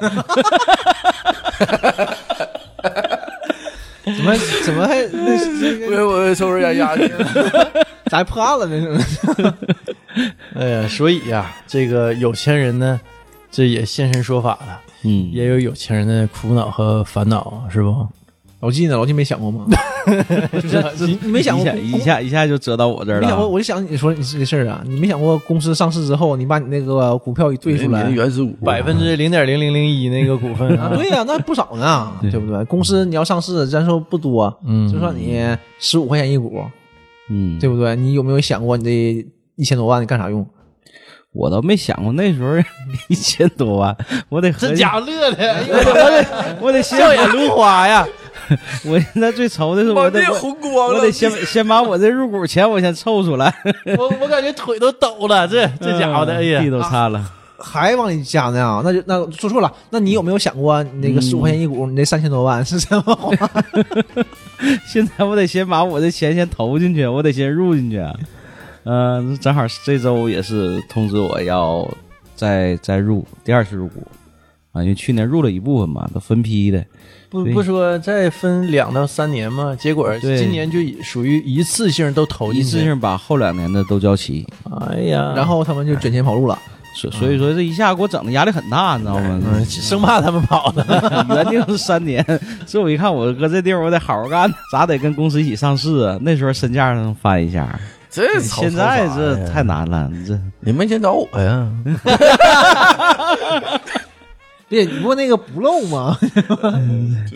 怎么怎么还那这个我我抽根烟压去。咋还破案了呢？哎呀，所以呀、这个有钱人呢，这也现身说法了，嗯，也有有钱人的苦恼和烦恼，是不？老纪呢？老纪没想过吗？*laughs* 就是你你没想过一下一下就折到我这儿了没想过，我就想你说你这个事儿啊，你没想过公司上市之后，你把你那个股票一兑出来原始股百分之零点零零零一那个股份啊？对呀、那不少呢，*laughs* 对不对？公司你要上市，咱说不多，嗯就算你十五块钱一股，嗯，对不对？你有没有想过你这一千多万你干啥用？我倒没想过那时候 *laughs* 一千多万，我得这家伙乐的，我得我得笑眼如花呀！我现在最愁的是我得红光了。我得先先把我这入股钱我先凑出来。*laughs* 我我感觉腿都抖了，这这家伙的，哎呀地，都颤了。还往里加呢啊？那就那说错了。那你有没有想过，你那个十五块钱一股，你那三千多万是怎么花？*laughs* 现在我得先把我的钱先投进去，我得先入进去。嗯、正好这周也是通知我要再再入第二次入股啊，因为去年入了一部分嘛，都分批的。不不说再分两到三年嘛？结果今年就属于一次性都投进去，一次性把后两年的都交齐，哎呀，然后他们就卷钱跑路了。所所以说这一下给我整的压力很大，你知道吗？嗯生怕他们跑呢。*laughs* 原定是三年，所以我一看我搁这地方我得好好干，咋得跟公司一起上市啊？那时候身价能翻一下，这现在这太难了，这你没钱找我呀？*laughs* 对，不过那个不漏吗？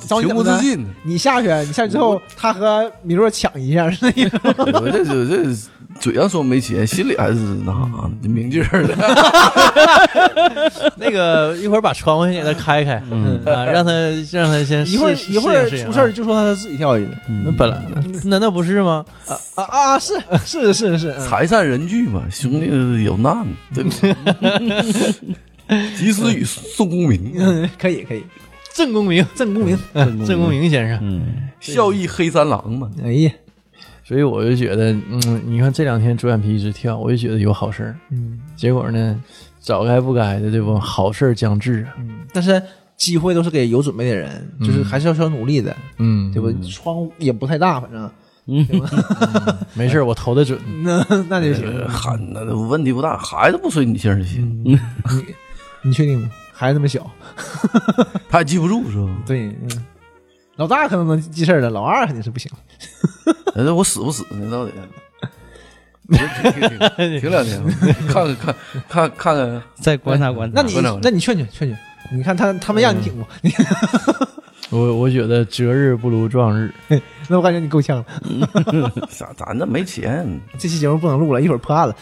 找你情？不自禁。你下去，你下去之后，他和米洛抢一下，是那个。我这这这嘴上说没钱，心里还是那啥明镜儿的。*laughs* 那个一会儿把窗户先给他开开，嗯啊，让他让他先一会儿一会儿出事儿就说他自己跳下去的。那本来难道不是吗？啊啊，是 *laughs* 是是是，嗯财散人聚嘛，兄弟有难，对不对？及时雨送功名，嗯，可以可以，郑公明，郑公明。郑公明先生。嗯，孝义黑三郎嘛。哎呀，所以我就觉得，嗯，你看这两天左眼皮一直跳，我就觉得有好事儿。嗯结果呢，早该不该的，对不？好事儿将至啊。嗯，但是机会都是给有准备的人，就是还是要需要努力的，嗯，对吧？窗也不太大，反正嗯没事儿，我投的准。*laughs* 那那就行。呃喊那问题不大，孩子不随你性儿就行，你确定吗？孩子那么小，*laughs* 他也记不住是吧？对，嗯老大可能能记事儿了，老二肯定是不行。*laughs* 那，我死不死呢？到底？停两天，看看看看看看，再观察观察。那你那你劝劝劝劝，你看他他们让你挺不？我我觉得择日不如撞日，那我感觉你够呛。咋？咱这没钱，这期节目不能录了，一会儿破案了。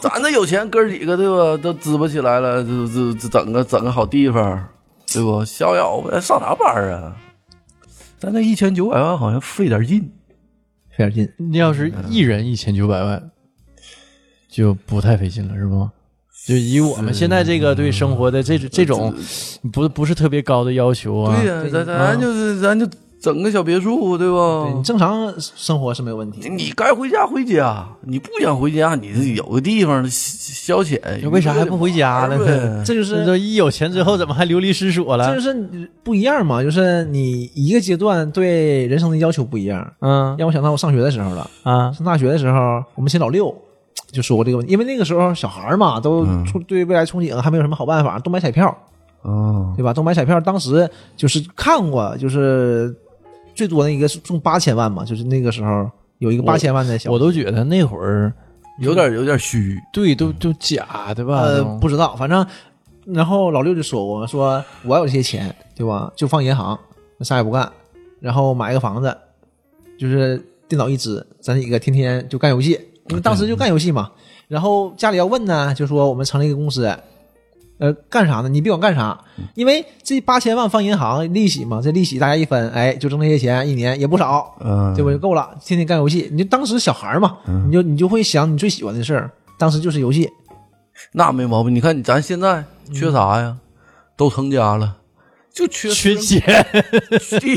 咱这有钱，哥几个对吧？都支不起来了，这这这整个整个好地方，对不？逍遥呗，上啥班啊？咱那一千九百万。好像费点劲。费点劲，你要是一人一千九百万，就不太费劲了，是不？就以我们现在这个对生活的这这种不不是特别高的要求啊，对呀、咱咱就是咱就整个小别墅，对吧？对你正常生活是没有问题。你该回家回家，你不想回家，你有个地方消消遣。为啥还不回家呢？呗 *laughs* 这就是这一有钱之后，怎么还流离失所了这就？是不一样嘛，就是你一个阶段对人生的要求不一样。嗯让我想到我上学的时候了。啊，上大学的时候，我们寝老六 *tsk* 就说过这个问题，因为那个时候小孩嘛，都对未来憧憬，还没有什么好办法，都买彩票，哦，对吧？都买彩票，当时就是看过，就是最多那一个是中八千万嘛，就是那个时候有一个八千万的小，我都觉得那会儿有点有点虚。对都都假的吧？呃不知道，反正然后老六就说我，说我有这些钱，对吧？就放银行，啥也不干，然后买个房子，就是电脑一支，咱几个天天就干游戏，因为当时就干游戏嘛。然后家里要问呢，就说我们成立一个公司，呃，干啥呢？你别管干啥，因为这八千万放银行利息嘛，这利息大家一分，哎，就挣这些钱，一年也不少，嗯，对不？就够了，天天干游戏。你就当时小孩嘛，你就你就会想你最喜欢的事儿，当时就是游戏。那没毛病。你看咱现在缺啥呀？都成家了，就缺缺钱，*laughs* 地，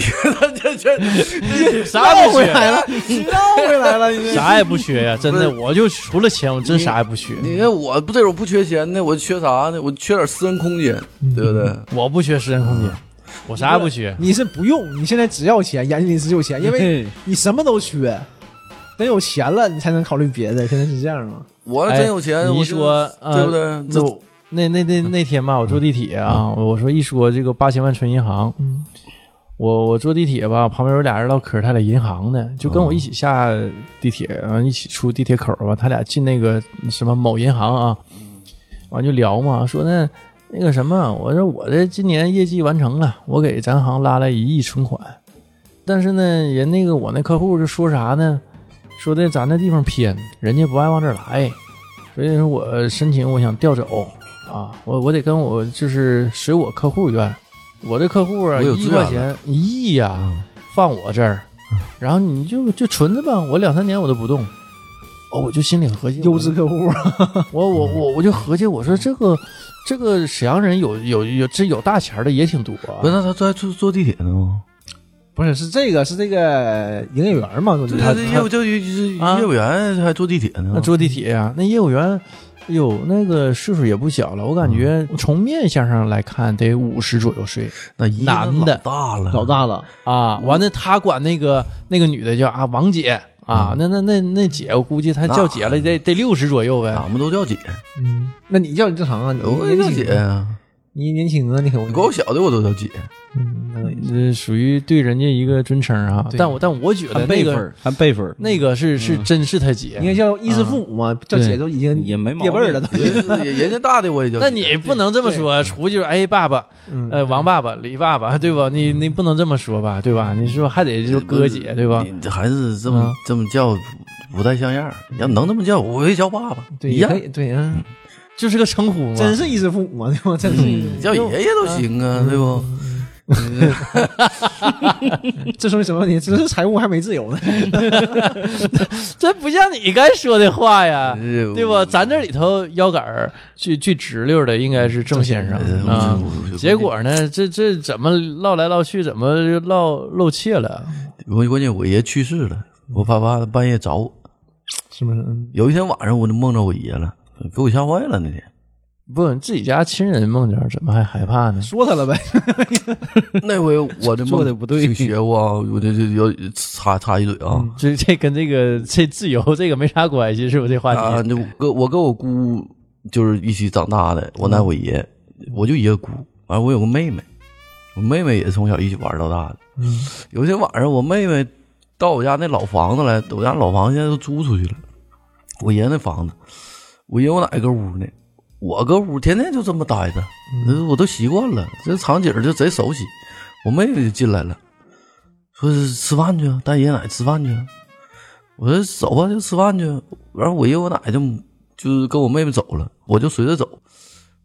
这这 *laughs* 啥也不缺，回来了，绕回来了，你啥也不缺呀！真的，我就除了钱，我真啥也不缺。你看我不这种不缺钱呢，我缺啥呢？我缺点私人空间，对不对？我不缺私人空间，我啥也不缺。你是不用，你现在只要钱，眼睛里只有钱，因为你什么都缺，等有钱了你才能考虑别的。现在是这样吗？我要真有钱，哎你说，呃对不对？这那那那那那天吧，我坐地铁啊，我说一说这个八千万存银行，嗯。我我坐地铁吧，旁边有俩人唠嗑，他俩银行的，就跟我一起下地铁，然后一起出地铁口吧，他俩进那个什么某银行啊，完就聊嘛，说那那个什么，我说我这今年业绩完成了，我给咱行拉了一亿存款，但是呢，人那个我那客户就说啥呢？说的咱那地方偏，人家不爱往这儿来，所以说我申请我想调走啊，我我得跟我就是随我客户愿，我这客户啊有一亿块钱一亿呀、放我这儿，然后你就就存着吧，我两三年我都不动。哦，我就心里合计，优质客户，我我我我就合计，我说这个这个沈阳人有有有这有大钱的也挺多、啊，不是那他在坐坐地铁呢吗？不是是这个是这个营业员嘛？这他这业务就就是啊业务员还坐地铁呢那。坐地铁呀、那业务员，哎呦，那个岁数也不小了，我感觉从面相上来看得五十左右岁那男的老大了，老大了，啊。完了，他管那个那个女的叫啊王姐啊，那那那那姐，我估计她叫姐了，得得六十左右呗。俺们都叫姐，嗯，那你叫你正常啊？你我也叫姐呀。你年轻啊，你可你管我小的我都叫姐，嗯，那这属于对人家一个尊称啊。但我但我觉得那个还辈分，还辈分，那个是是真是他姐应。该叫衣食父母嘛，叫姐都已经也没毛爹辈儿了都。人家大的我也叫姐。那你不能这么说，出去哎爸爸，嗯呃王爸爸、李爸爸，对吧？你你不能这么说吧，对吧？你说还得就哥姐，对吧？你这还是这么嗯这么叫不太像样儿。要能这么叫，我也叫爸爸，对，一样对啊，就是个称呼嘛。真是衣食父母嘛，对吧？真是叫爷爷都行啊，对不？*laughs* 这说明什么问题？只是财务还没自由呢。*laughs* 这不像你该说的话呀，对对吧？咱这里头腰杆儿最最直溜的应该是郑先生嗯啊。结果呢，这这怎么唠来唠去，怎么就唠露怯了？关关键我爷去世了，我怕怕他半夜找我。是不是？嗯有一天晚上我就梦着我爷了，给我吓坏了那天。不，自己家亲人梦见，怎么还害怕呢？说他了呗。*laughs* 那回我的梦做的不对挺邪乎啊，我这这要插插一嘴啊。这这跟这个这自由这个没啥关系，是不是？这话啊，题那我跟我跟我姑就是一起长大的，我奶我爷，我就一个姑，完了我有个妹妹，我妹妹也从小一起玩到大的。嗯有一天晚上，我妹妹到我家那老房子来，我家老房子现在都租出去了。我爷那房子，我爷我奶搁屋呢，我搁屋天天就这么待着，我都习惯了，这场景就贼熟悉。我妹妹就进来了，说是吃饭去啊，带爷爷奶奶吃饭去啊。我说走吧，就吃饭去。然后我爷我奶就就跟我妹妹走了，我就随着走。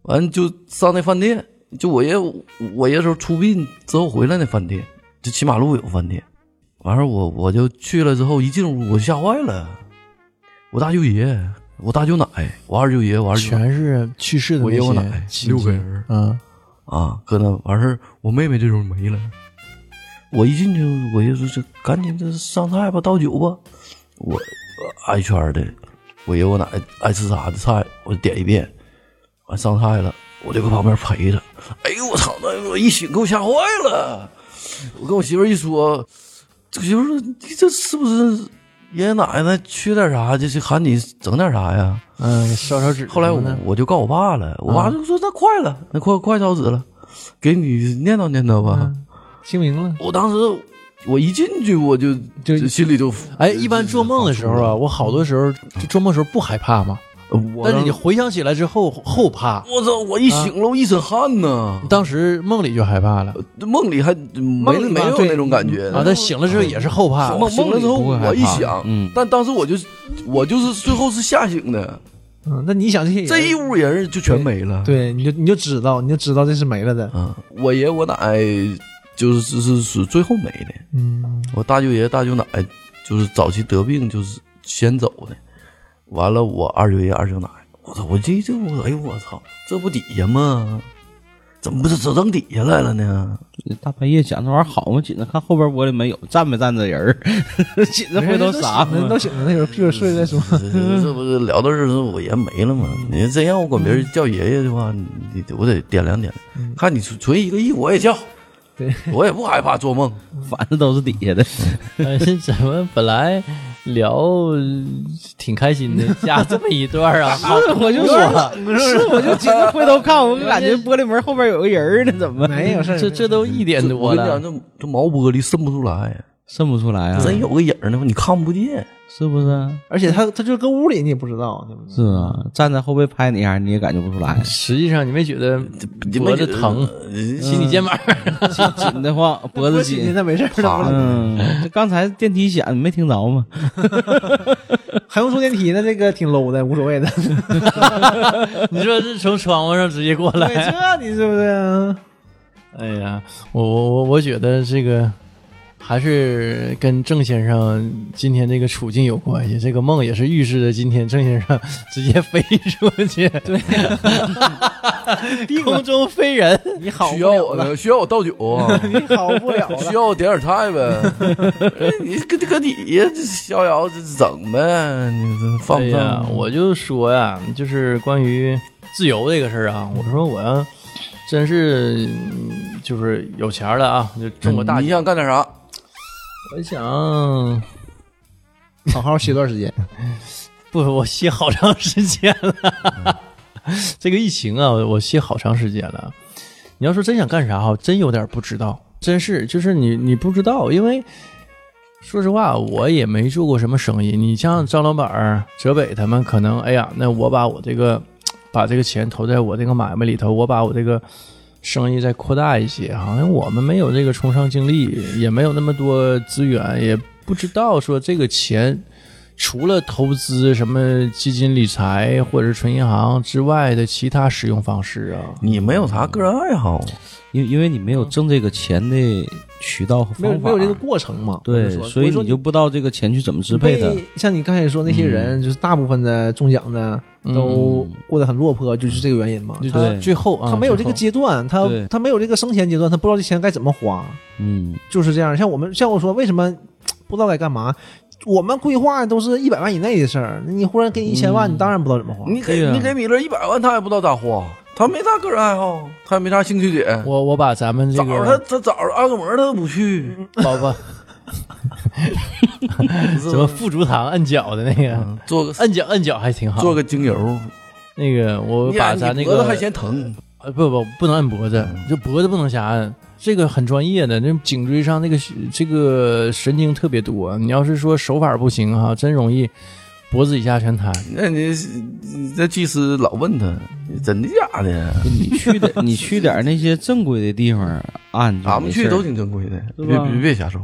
完就上那饭店，就我爷我爷时候出殡之后回来那饭店，就骑马路有饭店。完事儿我我就去了之后一进屋我就吓坏了，我大舅爷、我大舅奶、我二舅爷、我二舅全是去世的我爷我奶六个人嗯，啊，搁那完事儿，我妹妹这时候没了。我一进去，我爷说这赶紧这上菜吧，倒酒吧。我呃挨圈的，我爷我奶爱吃啥的菜，我点一遍。完上菜了，我就搁旁边陪着。哎呦我操！那我一醒给我吓坏了。我跟我媳妇一说，这个媳妇说你这是不是爷爷奶奶缺点啥，就是喊你整点啥呀？嗯，烧烧纸。后来我呢？我就告我爸了，我爸就说那快了，那快快烧纸了，给你念叨念叨吧。嗯，清明了，我当时我一进去我就就就心里就哎，一般做梦的时候啊，我好多时候就做梦时候不害怕嘛，我但是你回想起来之后后怕。我操！我一醒了，我一身汗呐。当时梦里就害怕了梦里还没没有那种感觉啊，但醒了之后也是后怕。梦梦了之后，我一想，嗯但当时我就我就是最后是吓醒的，嗯，那你想这些这一屋人就全没了。对，你就你就知道，你就知道这是没了的。嗯，我爷我奶就是是是是最后没的。嗯，我大舅爷大舅奶就是早期得病就是先走的，完了我二舅爷二舅奶，我操！我这这我哎呦我操！这不底下吗？怎么不是只扔底下来了呢？大半夜讲这玩意儿好吗？紧着看后边玻璃没有，站没站着人儿，*laughs* 紧着回头啥人都醒了，那会儿屁股睡再说。这不是聊到这儿时候我爷没了吗？你真让我管别人叫爷爷的话，你你我得掂量掂量。看你存存一个亿，我也叫，对，我也不害怕做梦。*laughs* 反正都是底下的。*laughs* 哎，怎么本来聊挺开心的，加 *laughs* 这么一段啊？*laughs* 是我就说，是我就紧着回头看，我感觉玻璃门后边有个人儿呢，怎么？没有事儿，这这都一点多我跟你讲，了，这这毛玻璃渗不出来，渗不出来啊？真有个影儿呢，你看不见。是不是？而且他他就搁屋里，你也不知道，对不对？是啊，站在后背拍你一下，你也感觉不出来。*laughs* 实际上你没觉得脖子疼，骑你肩膀？紧的慌，脖子紧紧。那没事嗯，这刚才电梯响，你没听着吗？*laughs* 还用坐电梯呢，这个挺 low 的，无所谓的。*laughs* 你说是从窗户上直接过对，来？这你是不是？哎呀，我我我我觉得这个还是跟郑先生今天这个处境有关系。这个梦也是预示着今天郑先生直接飞出去，对，*laughs* 空中飞人。你好需要不了了，我？需要我倒酒啊？*laughs* 你好不了需。要我点点菜呗？哎 *laughs* 你搁搁底下逍遥这整呗？你这放不放？我就说呀，就是关于自由这个事儿啊，我说我要真是嗯就是有钱了啊，就中个大你，想干点啥？我想好好歇段时间。*laughs* 不，我歇好长时间了。*laughs* 这个疫情啊，我歇好长时间了。你要说真想干啥哈，真有点不知道，真是就是你你不知道，因为说实话，我也没做过什么生意。你像张老板儿、泽北他们，可能哎呀，那我把我这个把这个钱投在我这个买卖里头，我把我这个生意再扩大一些。好像我们没有这个从商经历，也没有那么多资源，也不知道说这个钱。除了投资什么基金理财或者是存银行之外的其他使用方式啊，你没有啥个人爱好？因因为你没有挣这个钱的渠道和方法，没有这个过程嘛？对所以说你就不知道这个钱去怎么支配的。像你刚才说那些人，就是大部分的中奖的都过得很落魄，就是这个原因嘛。他对最后啊，他没有这个阶段，他他没有这个生前阶段，他不知道这钱该怎么花，嗯，就是这样。像我们像我说，为什么不知道该干嘛？我们规划都是一百万以内的事儿，你忽然给你一千万，嗯你当然不知道怎么花。你给你给米勒一百万，他也不知道咋花，他没啥个人爱好，他也没啥兴趣点。我我把咱们这早上他个他早上按个摩他都不去，宝宝 *laughs* 什么富足堂按脚的那个，嗯做个按脚按脚还挺好。做个精油，那个我把咱那个脖子还嫌疼，呃不不不能按脖子，就脖子不能瞎按，这个很专业的，那颈椎上那个这个神经特别多。你要是说手法不行哈，真容易脖子以下全瘫。那你你这技师老问他真的假的？你去点 *laughs* 你去点那些正规的地方按就俺们去都挺正规的，别别别瞎说。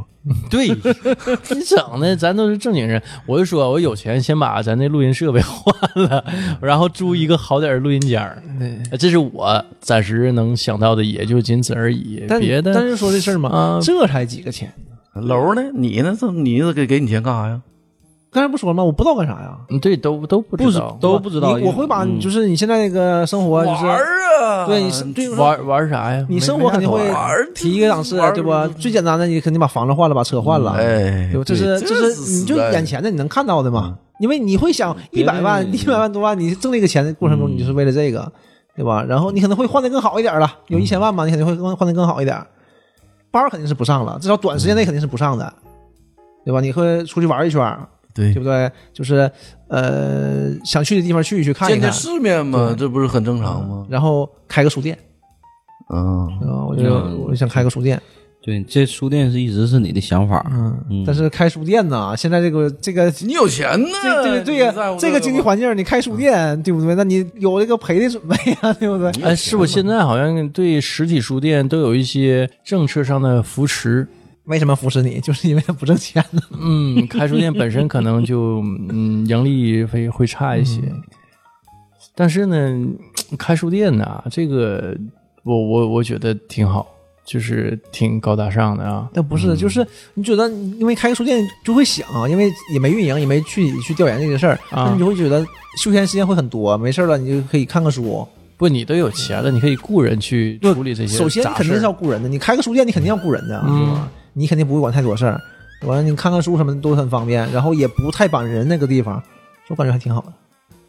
对，*laughs* 你整的咱都是正经人。我就说我有钱，先把咱那录音设备换了，然后租一个好点的录音间儿。这是我暂时能想到的，也就仅此而已。但别的但是说这事儿嘛，啊这才几个钱，楼呢？你呢？这你这给给你钱干啥呀？刚才不说了吗？我不知道干啥呀。嗯对都都不不知知道都不知道。你我会把嗯就是你现在那个生活就是玩啊！对你对玩玩啥呀？你生活肯定会提一个档次对吧？最简单的，你肯定把房子换了，把车换了，哎，对吧？这是对这是你就眼前的你能看到的嘛？因为你会想一百万、一百万多万，你挣这个钱的过程中，你就是为了这个，对吧？然后你可能会换的更好一点了，有一千万嘛，你肯定会换换的更好一点。班肯定是不上了，至少短时间内肯定是不上的，对吧？你会出去玩一圈，对对不对？就是呃，想去的地方去一去，看一看，见见世面嘛，这不是很正常吗？然后开个书店，嗯，啊，我就嗯我就想开个书店，对，这书店是一直是你的想法。嗯嗯，但是开书店呢，现在这个这个你有钱呢？对对对呀、你在乎这个经济环境，你开书店，对不对？那你有这个赔的准备呀，*laughs* 对不对？哎，是不是现在好像对实体书店都有一些政策上的扶持？为什么扶持你？*laughs* 就是因为他不挣钱呢。*laughs* 嗯，开书店本身可能就嗯盈利会会差一些，但是呢，开书店呢，这个我我我觉得挺好，就是挺高大上的啊。但不是，就是你觉得，因为开个书店就会想，因为也没运营，也没去去调研这个事儿，啊你就会觉得休闲时间会很多，没事了你就可以看个书。不，你都有钱了，你可以雇人去处理这些首先，你肯定是要雇人的，你开个书店，你肯定要雇人的，嗯是吧？你肯定不会管太多事儿，完了你看看书什么的都很方便，然后也不太绑人那个地方，我感觉还挺好的。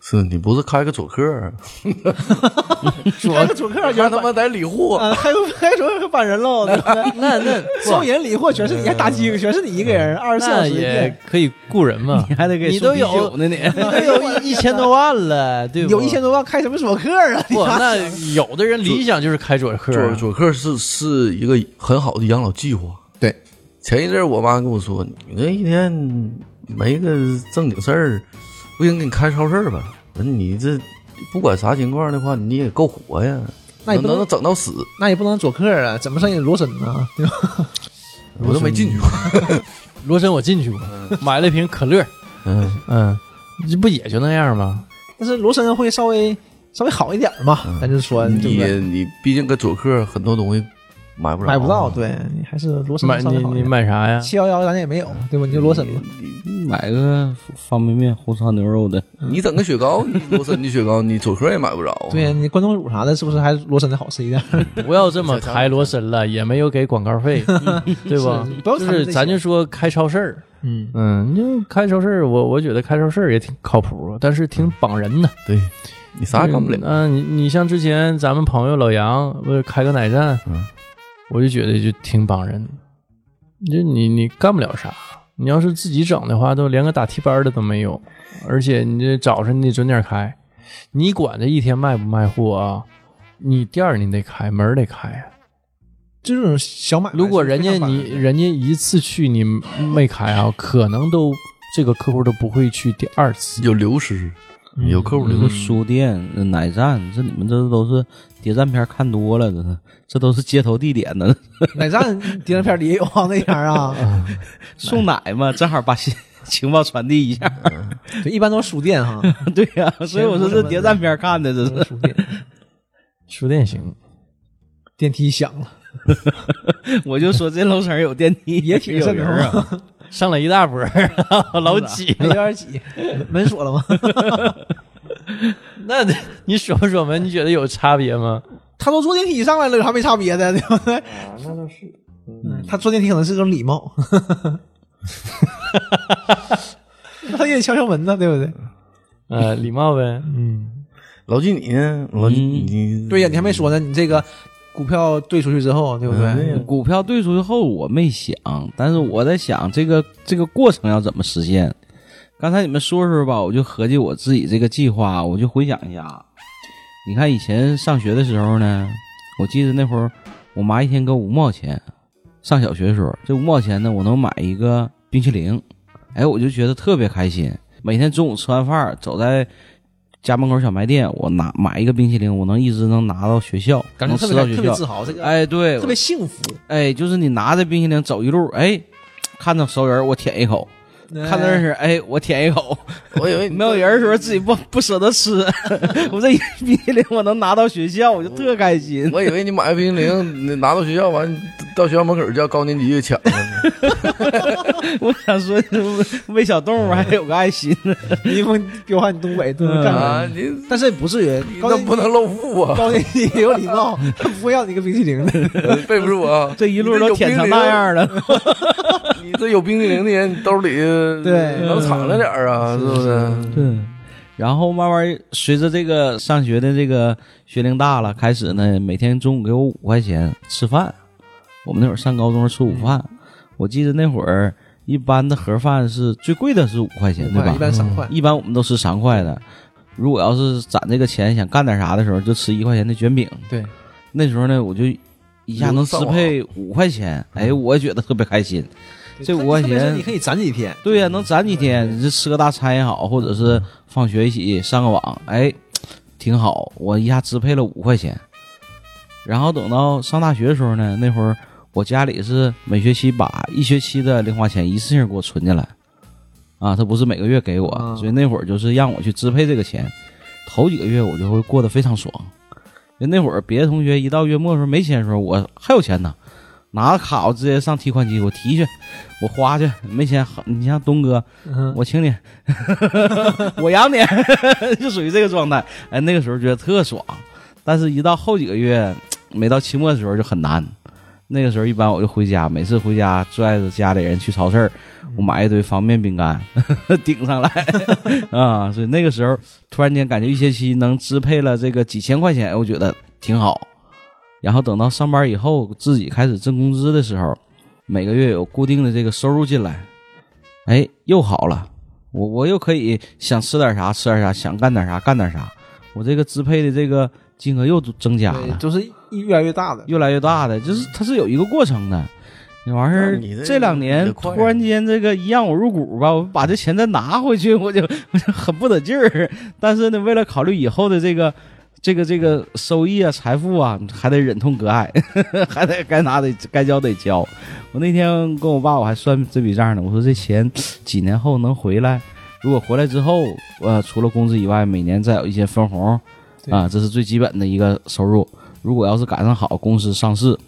是你不是开个左客儿，*laughs* 开个左客还他妈在理货，啊，开个开主客绑人喽，那那 *laughs* 收银理货全是你，还打机全是你一个人，二十四小那也时。可以雇人嘛 *laughs* 你。还得给你都有呢你。你都有一一千多万了，对不？有一千多万开什么左客啊？不，那有的人理想就是开左客啊，左左客是是一个很好的养老计划。对，前一阵儿我妈跟我说，你这一天没个正经事儿，不行，给你开超市吧。我说你这不管啥情况的话，你也够活呀，那也不能能整到死，那也不能左客啊，怎么上也罗森呢？对吧？*laughs* 我都没进去过。*laughs* 罗森我进去过，买了一瓶可乐，嗯，嗯，这不也就那样吗？但是罗森会稍微稍微好一点嘛，咱就说你？你毕竟搁左客很多东西买不着，买不到，对你还是罗森买你你。买啥呀？七幺幺咱也没有，对吧？你就罗森吧。买个方便面、红烧牛肉的，你整个雪糕，你罗森的雪糕，你左客也买不着。对呀，你关东煮啥的，是不是还是罗森的好吃一点？*laughs* 不要这么抬罗森了，也没有给广告费，*laughs* 对吧就是咱就说开超市儿，嗯，嗯，你就开超市儿，我我觉得开超市儿也挺靠谱，但是挺绑人的，对，你啥也干不了。嗯，你你像之前咱们朋友老杨不是开个奶站，嗯我就觉得就挺绑人，就你你干不了啥。你要是自己整的话，都连个打替班的都没有，而且你这早晨你得准点开，你管这一天卖不卖货啊？你店儿你得开，门儿得开啊。这种小买卖。如果人家你人家一次去你没开啊，可能都这个客户都不会去第二次。有流失，有客户流这失。书店、那奶站，这你们这都是谍战片看多了，这是这都是街头地点呢。*laughs* 奶站谍战片里也有啊，那边啊，*laughs* 送奶嘛，正好把信 *laughs* 情报传递一下。对，一般都是书店哈，对呀、所以我说这谍战片看的，这是书店。书店行，电梯响了，我就说这楼层有电梯，也挺有瘆人啊。慌，上了一大波儿，*laughs* 老挤有。点挤。门锁了吗？*laughs* 那你锁不锁门？你觉得有差别吗？他都坐电梯上来了，有啥没差别的，*laughs* 对不对？那倒是。嗯他坐电梯可能是种礼貌，他也得敲敲门呢，对不对？呃，礼貌呗。嗯，老季你呢？老季嗯你对呀，你还没说呢，你这个股票兑出去之后，对不对？股票兑出去后，我没想，但是我在想这个这个过程要怎么实现。刚才你们说说吧，我就合计我自己这个计划，我就回想一下。你看以前上学的时候呢，我记得那会儿我妈一天给我五毛钱，上小学的时候，这五毛钱呢，我能买一个冰淇淋，哎，我就觉得特别开心。每天中午吃完饭，走在家门口小卖店，我拿买一个冰淇淋，我能一直能拿到学校，能感觉特别。特别自豪，这个哎，对，特别幸福。哎，就是你拿着冰淇淋走一路，哎，看到熟人我舔一口，看到认识哎我舔一口，我以为 *laughs* 没有人的时候自己不不舍得吃，*laughs* 我这一冰淇淋我能拿到学校，我就特开心。我以为你买个冰淇淋，你拿到学校完，到学校门口叫高年级就抢了。*laughs* 我想说，喂小动物还有个爱心呢。你不彪悍你东北都能干啊，啥？你但是也不至于那不能露富啊，高年级也有礼貌，他不会要你个冰淇淋的。*laughs* 背不住啊。这一路都舔成那样了，你这有冰淇淋的人，你兜里对能藏着点啊，是不是？对。然后慢慢随着这个上学的这个学龄大了，开始呢，每天中午给我五块钱吃饭。我们那会儿上高中吃午饭，我记得那会儿一般的盒饭是最贵的是五块钱，对吧？一般三块，一般我们都吃三块的。如果要是攒这个钱想干点啥的时候，就吃一块钱的卷饼。对，那时候呢，我就一下能支配五块钱，哎，我也觉得特别开心。这五块钱你可以攒几天。对呀、能攒几天，你这吃个大餐也好，或者是放学一起上个网，哎，挺好。我一下支配了五块钱，然后等到上大学的时候呢，那会儿我家里是每学期把一学期的零花钱一次性给我存进来，啊，他不是每个月给我，啊所以那会儿就是让我去支配这个钱。头几个月我就会过得非常爽，因为那会儿别的同学一到月末的时候没钱的时候，我还有钱呢，拿个卡我直接上提款机我提去，我花去，没钱，你像东哥，嗯我请你，我养你，*laughs* *laughs* 就属于这个状态。哎，那个时候觉得特爽，但是一到后几个月，没到期末的时候就很难。那个时候一般我就回家，每次回家拽着家里人去超市儿，我买一堆方便饼干 *laughs* 顶上来 *laughs* 啊。所以那个时候突然间感觉一学期能支配了这个几千块钱，我觉得挺好。然后等到上班以后，自己开始挣工资的时候，每个月有固定的这个收入进来，哎，又好了。我我又可以想吃点啥吃点啥，想干点啥干点啥。我这个支配的这个金额又增加了，就是越来越大的。越来越大的，就是它是有一个过程的。那完事儿这这两年突然间这个一让我入股吧，我把这钱再拿回去，*laughs* 我就我就很不得劲儿。但是呢，为了考虑以后的这个这个这个收益啊、财富啊，还得忍痛割爱，*laughs* 还得该拿得该交得交。我那天跟我爸我还算这笔账呢，我说这钱几年后能回来？如果回来之后，呃，除了工资以外，每年再有一些分红啊，这是最基本的一个收入。如果要是赶上好公司上市，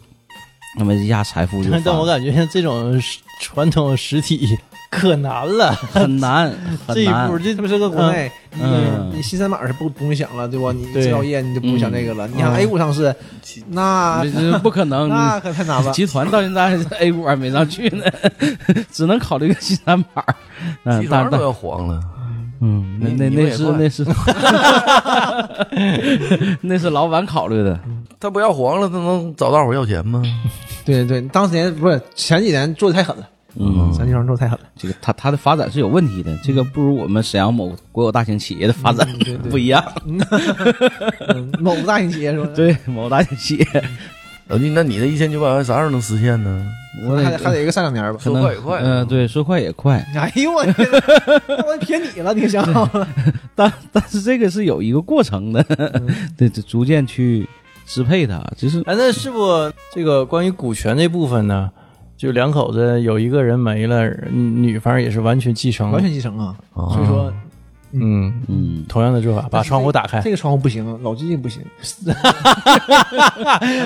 那么一下财富就但但我感觉像这种传统实体可难了，很难 *laughs* 这一步。这他妈是个国内，嗯你你新三板是不不用想了，对吧？你制造业你就不用想这个了。你想嗯 A 股上市，那不可能，*laughs* 那可太难了。*laughs* 集团到现在 A 股还没上去呢，只能考虑个新三板集，团都要黄了，嗯，那那那是那是那是老板考虑的。他不要黄了，他能找大伙要钱吗？*laughs* 对对，当年不是前几年做的太狠了，嗯，前几年做的太狠了。这个它它的发展是有问题的，这个不如我们沈阳某国有大型企业的发展嗯对对不一样。*laughs* 嗯某大型企业是吧，*laughs* 对，某大型企业，老弟，那你这一千九百万啥时候能实现呢？我还得还得一个三两年吧。说快也快嗯，对，说快也快，哎呦我天，我撇你了，你想好了？但但是这个是有一个过程的，对，这逐渐去支配它，就是哎，那是不这个关于股权这部分呢？就两口子有一个人没了，女方也是完全继承，完全继承啊！啊所以说嗯，嗯，同样的做法，把窗户打开。这个窗户不行，老季不行。*laughs*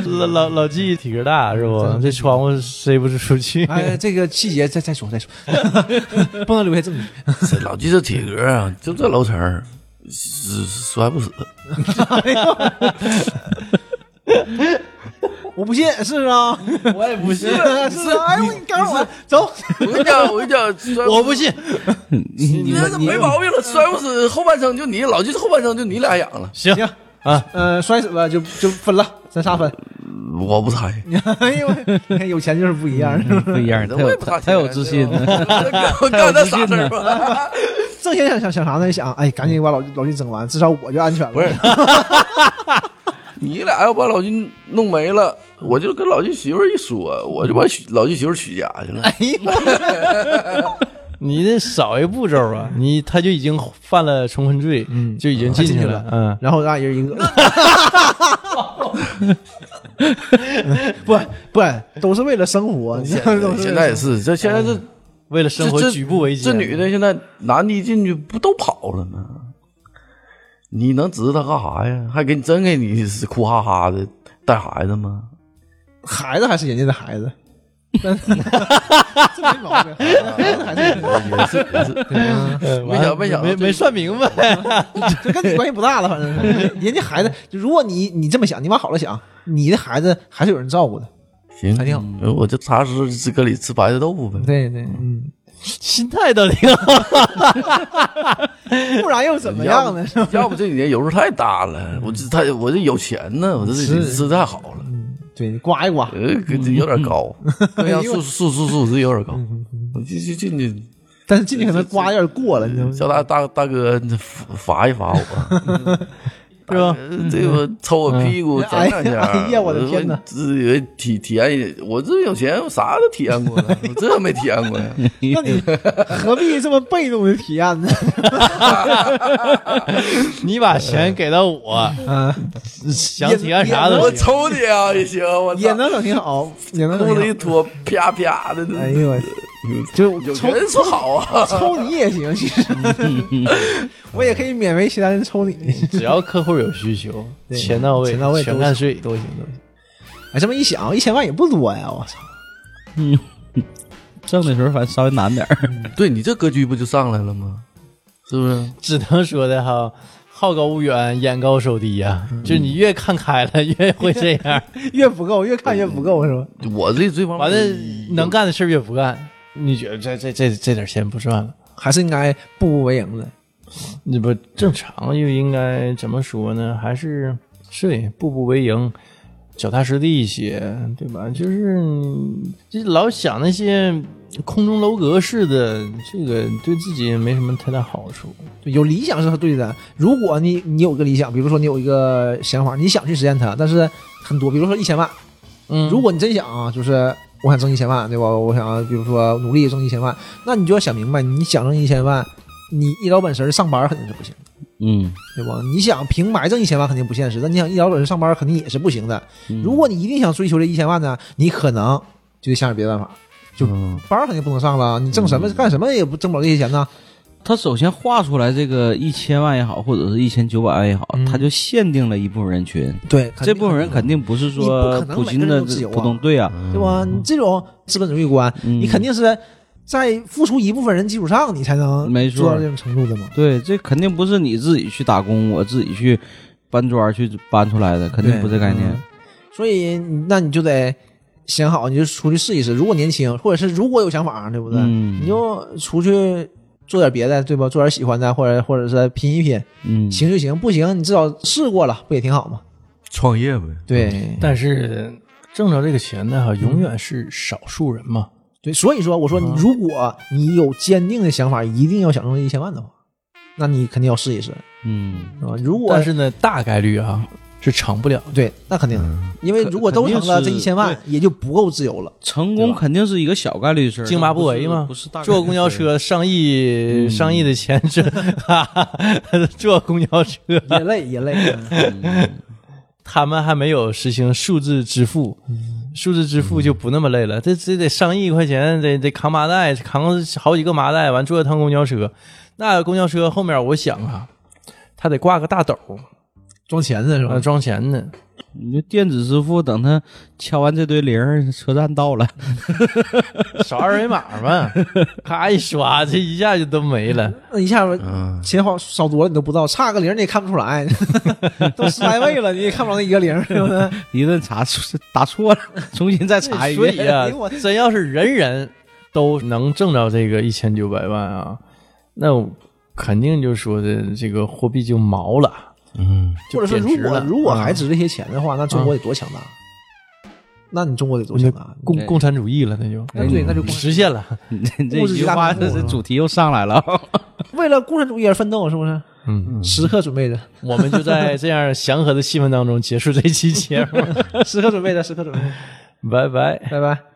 老老老纪体格大是不？这窗户塞不出去。哎，这个细节再再说再说，*laughs* 不能留下证据。这老弟这体格啊，就这楼层，死摔不死。*laughs* 我不信，是啊，我也不信，*laughs* 是啊，哎呦，你告诉我走，我跟你讲，我跟你讲，摔。我不信，你这没毛病了，摔不死，后半生就你，老弟后半生就你俩养了。行。行啊，呃，摔死了就就分了，咱仨分。我不猜，哎呦，你看有钱就是不一样，不一样，他有我也不差他有自信，我 *laughs* 干那啥事儿吧？挣钱想想想啥呢？想哎，赶紧把老老季整完，至少我就安全了。不是你俩要把老金弄没了，我就跟老金媳妇一说，我就把娶老金媳妇娶家去了。*laughs* 哎呀，*laughs* 你这少一步骤啊，你他就已经犯了重婚罪，嗯就已经进去了，嗯，然后让人一个，*laughs* 不不，都是为了生活，你知道吗都是为了现在也是，这现在这为了生活这举步维艰。这女的现在男的一进去不都跑了吗？你能指着他干啥呀？还给你真给你是哭哈哈的带孩子吗？孩子还是人家的孩子，*laughs* 这没毛病，孩子还是人家的孩子。也是也是，呃没想没想没没算明白，*laughs* 这跟你关系不大了，反正是。人家孩子，如果你你这么想，你往好了想，你的孩子还是有人照顾的，行，还挺好。嗯我就踏实是搁里吃白菜豆腐呗。对对，嗯，心态倒挺好。*laughs* 不然又怎么样呢？是吧？*laughs* 要不这几年油数太大了，我这太我这有钱呢，我这这是吃太好了，对你刮一刮，呃，有点高，素素素素质有点高，我进去进去但是进去可能刮有点过了，你知道吗？叫大大大哥罚一罚我，*laughs* 是吧？呃这个抽我屁股整两下，哎呀我的天哪这个体体验，我这有钱，我啥都体验过了，我这没体验过呀。*laughs* 那你何必这么被动的体验呢？*laughs* 你把钱给到我，嗯，想体验啥都行。抽你啊也行，我操也能整挺好，也能裤子一。脱，啪啪的，哎呦我，就抽有人说好啊，*laughs* 抽你也行，其实 *laughs* 我也可以勉为其难的抽你，只要客户有需求，钱到位，钱到位全看税。都行都行。哎，这么一想，一千万也不多呀！我操，嗯挣的时候反正稍微难点儿。*laughs* 对你这格局不就上来了吗？是不是？只能说的哈，好高骛远，眼高手低呀、嗯就你越看开了，越会这样。越不够，越看越不够，是吧？我这这方面完了，能干的事儿越不干，你觉得这这这这点钱不赚了？还是应该步步为营的。你不正常又应该怎么说呢？还是对，步步为营，脚踏实地一些，对吧？就是就老想那些空中楼阁似的，这个对自己没什么太大好处。有理想是对的。如果你你有个理想，比如说你有一个想法，你想去实现它，但是很多，比如说一千万，嗯如果你真想啊，就是我想挣一千万，对吧？我想比如说努力挣一千万，那你就要想明白，你想挣一千万，你一老本事上班肯定是不行，嗯，对吧？你想平白挣一千万肯定不现实，但你想一老本事上班肯定也是不行的。如果你一定想追求这一千万呢，你可能就得想点别的办法，就嗯班肯定不能上了，你挣什么干什么也不挣不了这些钱呢。他首先画出来这个一千万也好，或者是一千九百万也好，嗯他就限定了一部分人群。对，这部分人肯定不是说普京的普通对啊，对吧？你这种资本主义观，嗯你肯定是在付出一部分人基础上，你才能没错做到这种程度的嘛。对，这肯定不是你自己去打工，我自己去搬砖去搬出来的，肯定不是这概念。嗯所以那你就得想好，你就出去试一试。如果年轻，或者是如果有想法，对不对？嗯你就出去做点别的，对吧？做点喜欢的，或者或者是拼一拼，嗯，行就行，不行你至少试过了，不也挺好吗？创业呗。对但是挣着这个钱呢哈，永远是少数人嘛。对，所以说我说，你如果你有坚定的想法，一定要想挣一千万的话，那你肯定要试一试，嗯，啊。如果但是呢，大概率啊是成不了。对，那肯定的，因为如果都成了，这一千万也就不够自由了。成功肯定是一个小概率的事儿，津巴布韦嘛不是大坐公交车上亿、上亿的钱挣，坐公交车，也累也 *laughs* 累，嗯他们还没有实行数字支付，数字支付就不那么累了。这这得上亿块钱，得得扛麻袋，扛好几个麻袋，完坐一趟公交车。那公交车后面，我想啊，他得挂个大斗，装钱的是吧呃，？装钱的。你就电子支付，等他敲完这堆零，车站到了，*laughs* 扫二维码嘛，*laughs* 咔一刷，这一下就都没了。那一下钱好少多了你都不知道，差个零你也看不出来，*laughs* 都十来位了你也看不着那一个零，对不对？一顿查出打错了，重新再查一遍所以。啊真要是人人都能挣着这个一千九百万啊，那肯定就说的这个货币就毛了，嗯，就或者说，如果如果啊还值这些钱的话，那中国得多强大？那你中国得多强大？共共产主义了，那就那对，那就实现了。你 *laughs* 这句话，这这主题又上来了。*laughs* 为了共产主义而奋斗，是不是？嗯，时刻准备着，我们就在这样祥和的气氛当中结束这期节目，*laughs* 时刻准备着，时刻准备着，拜拜。拜拜。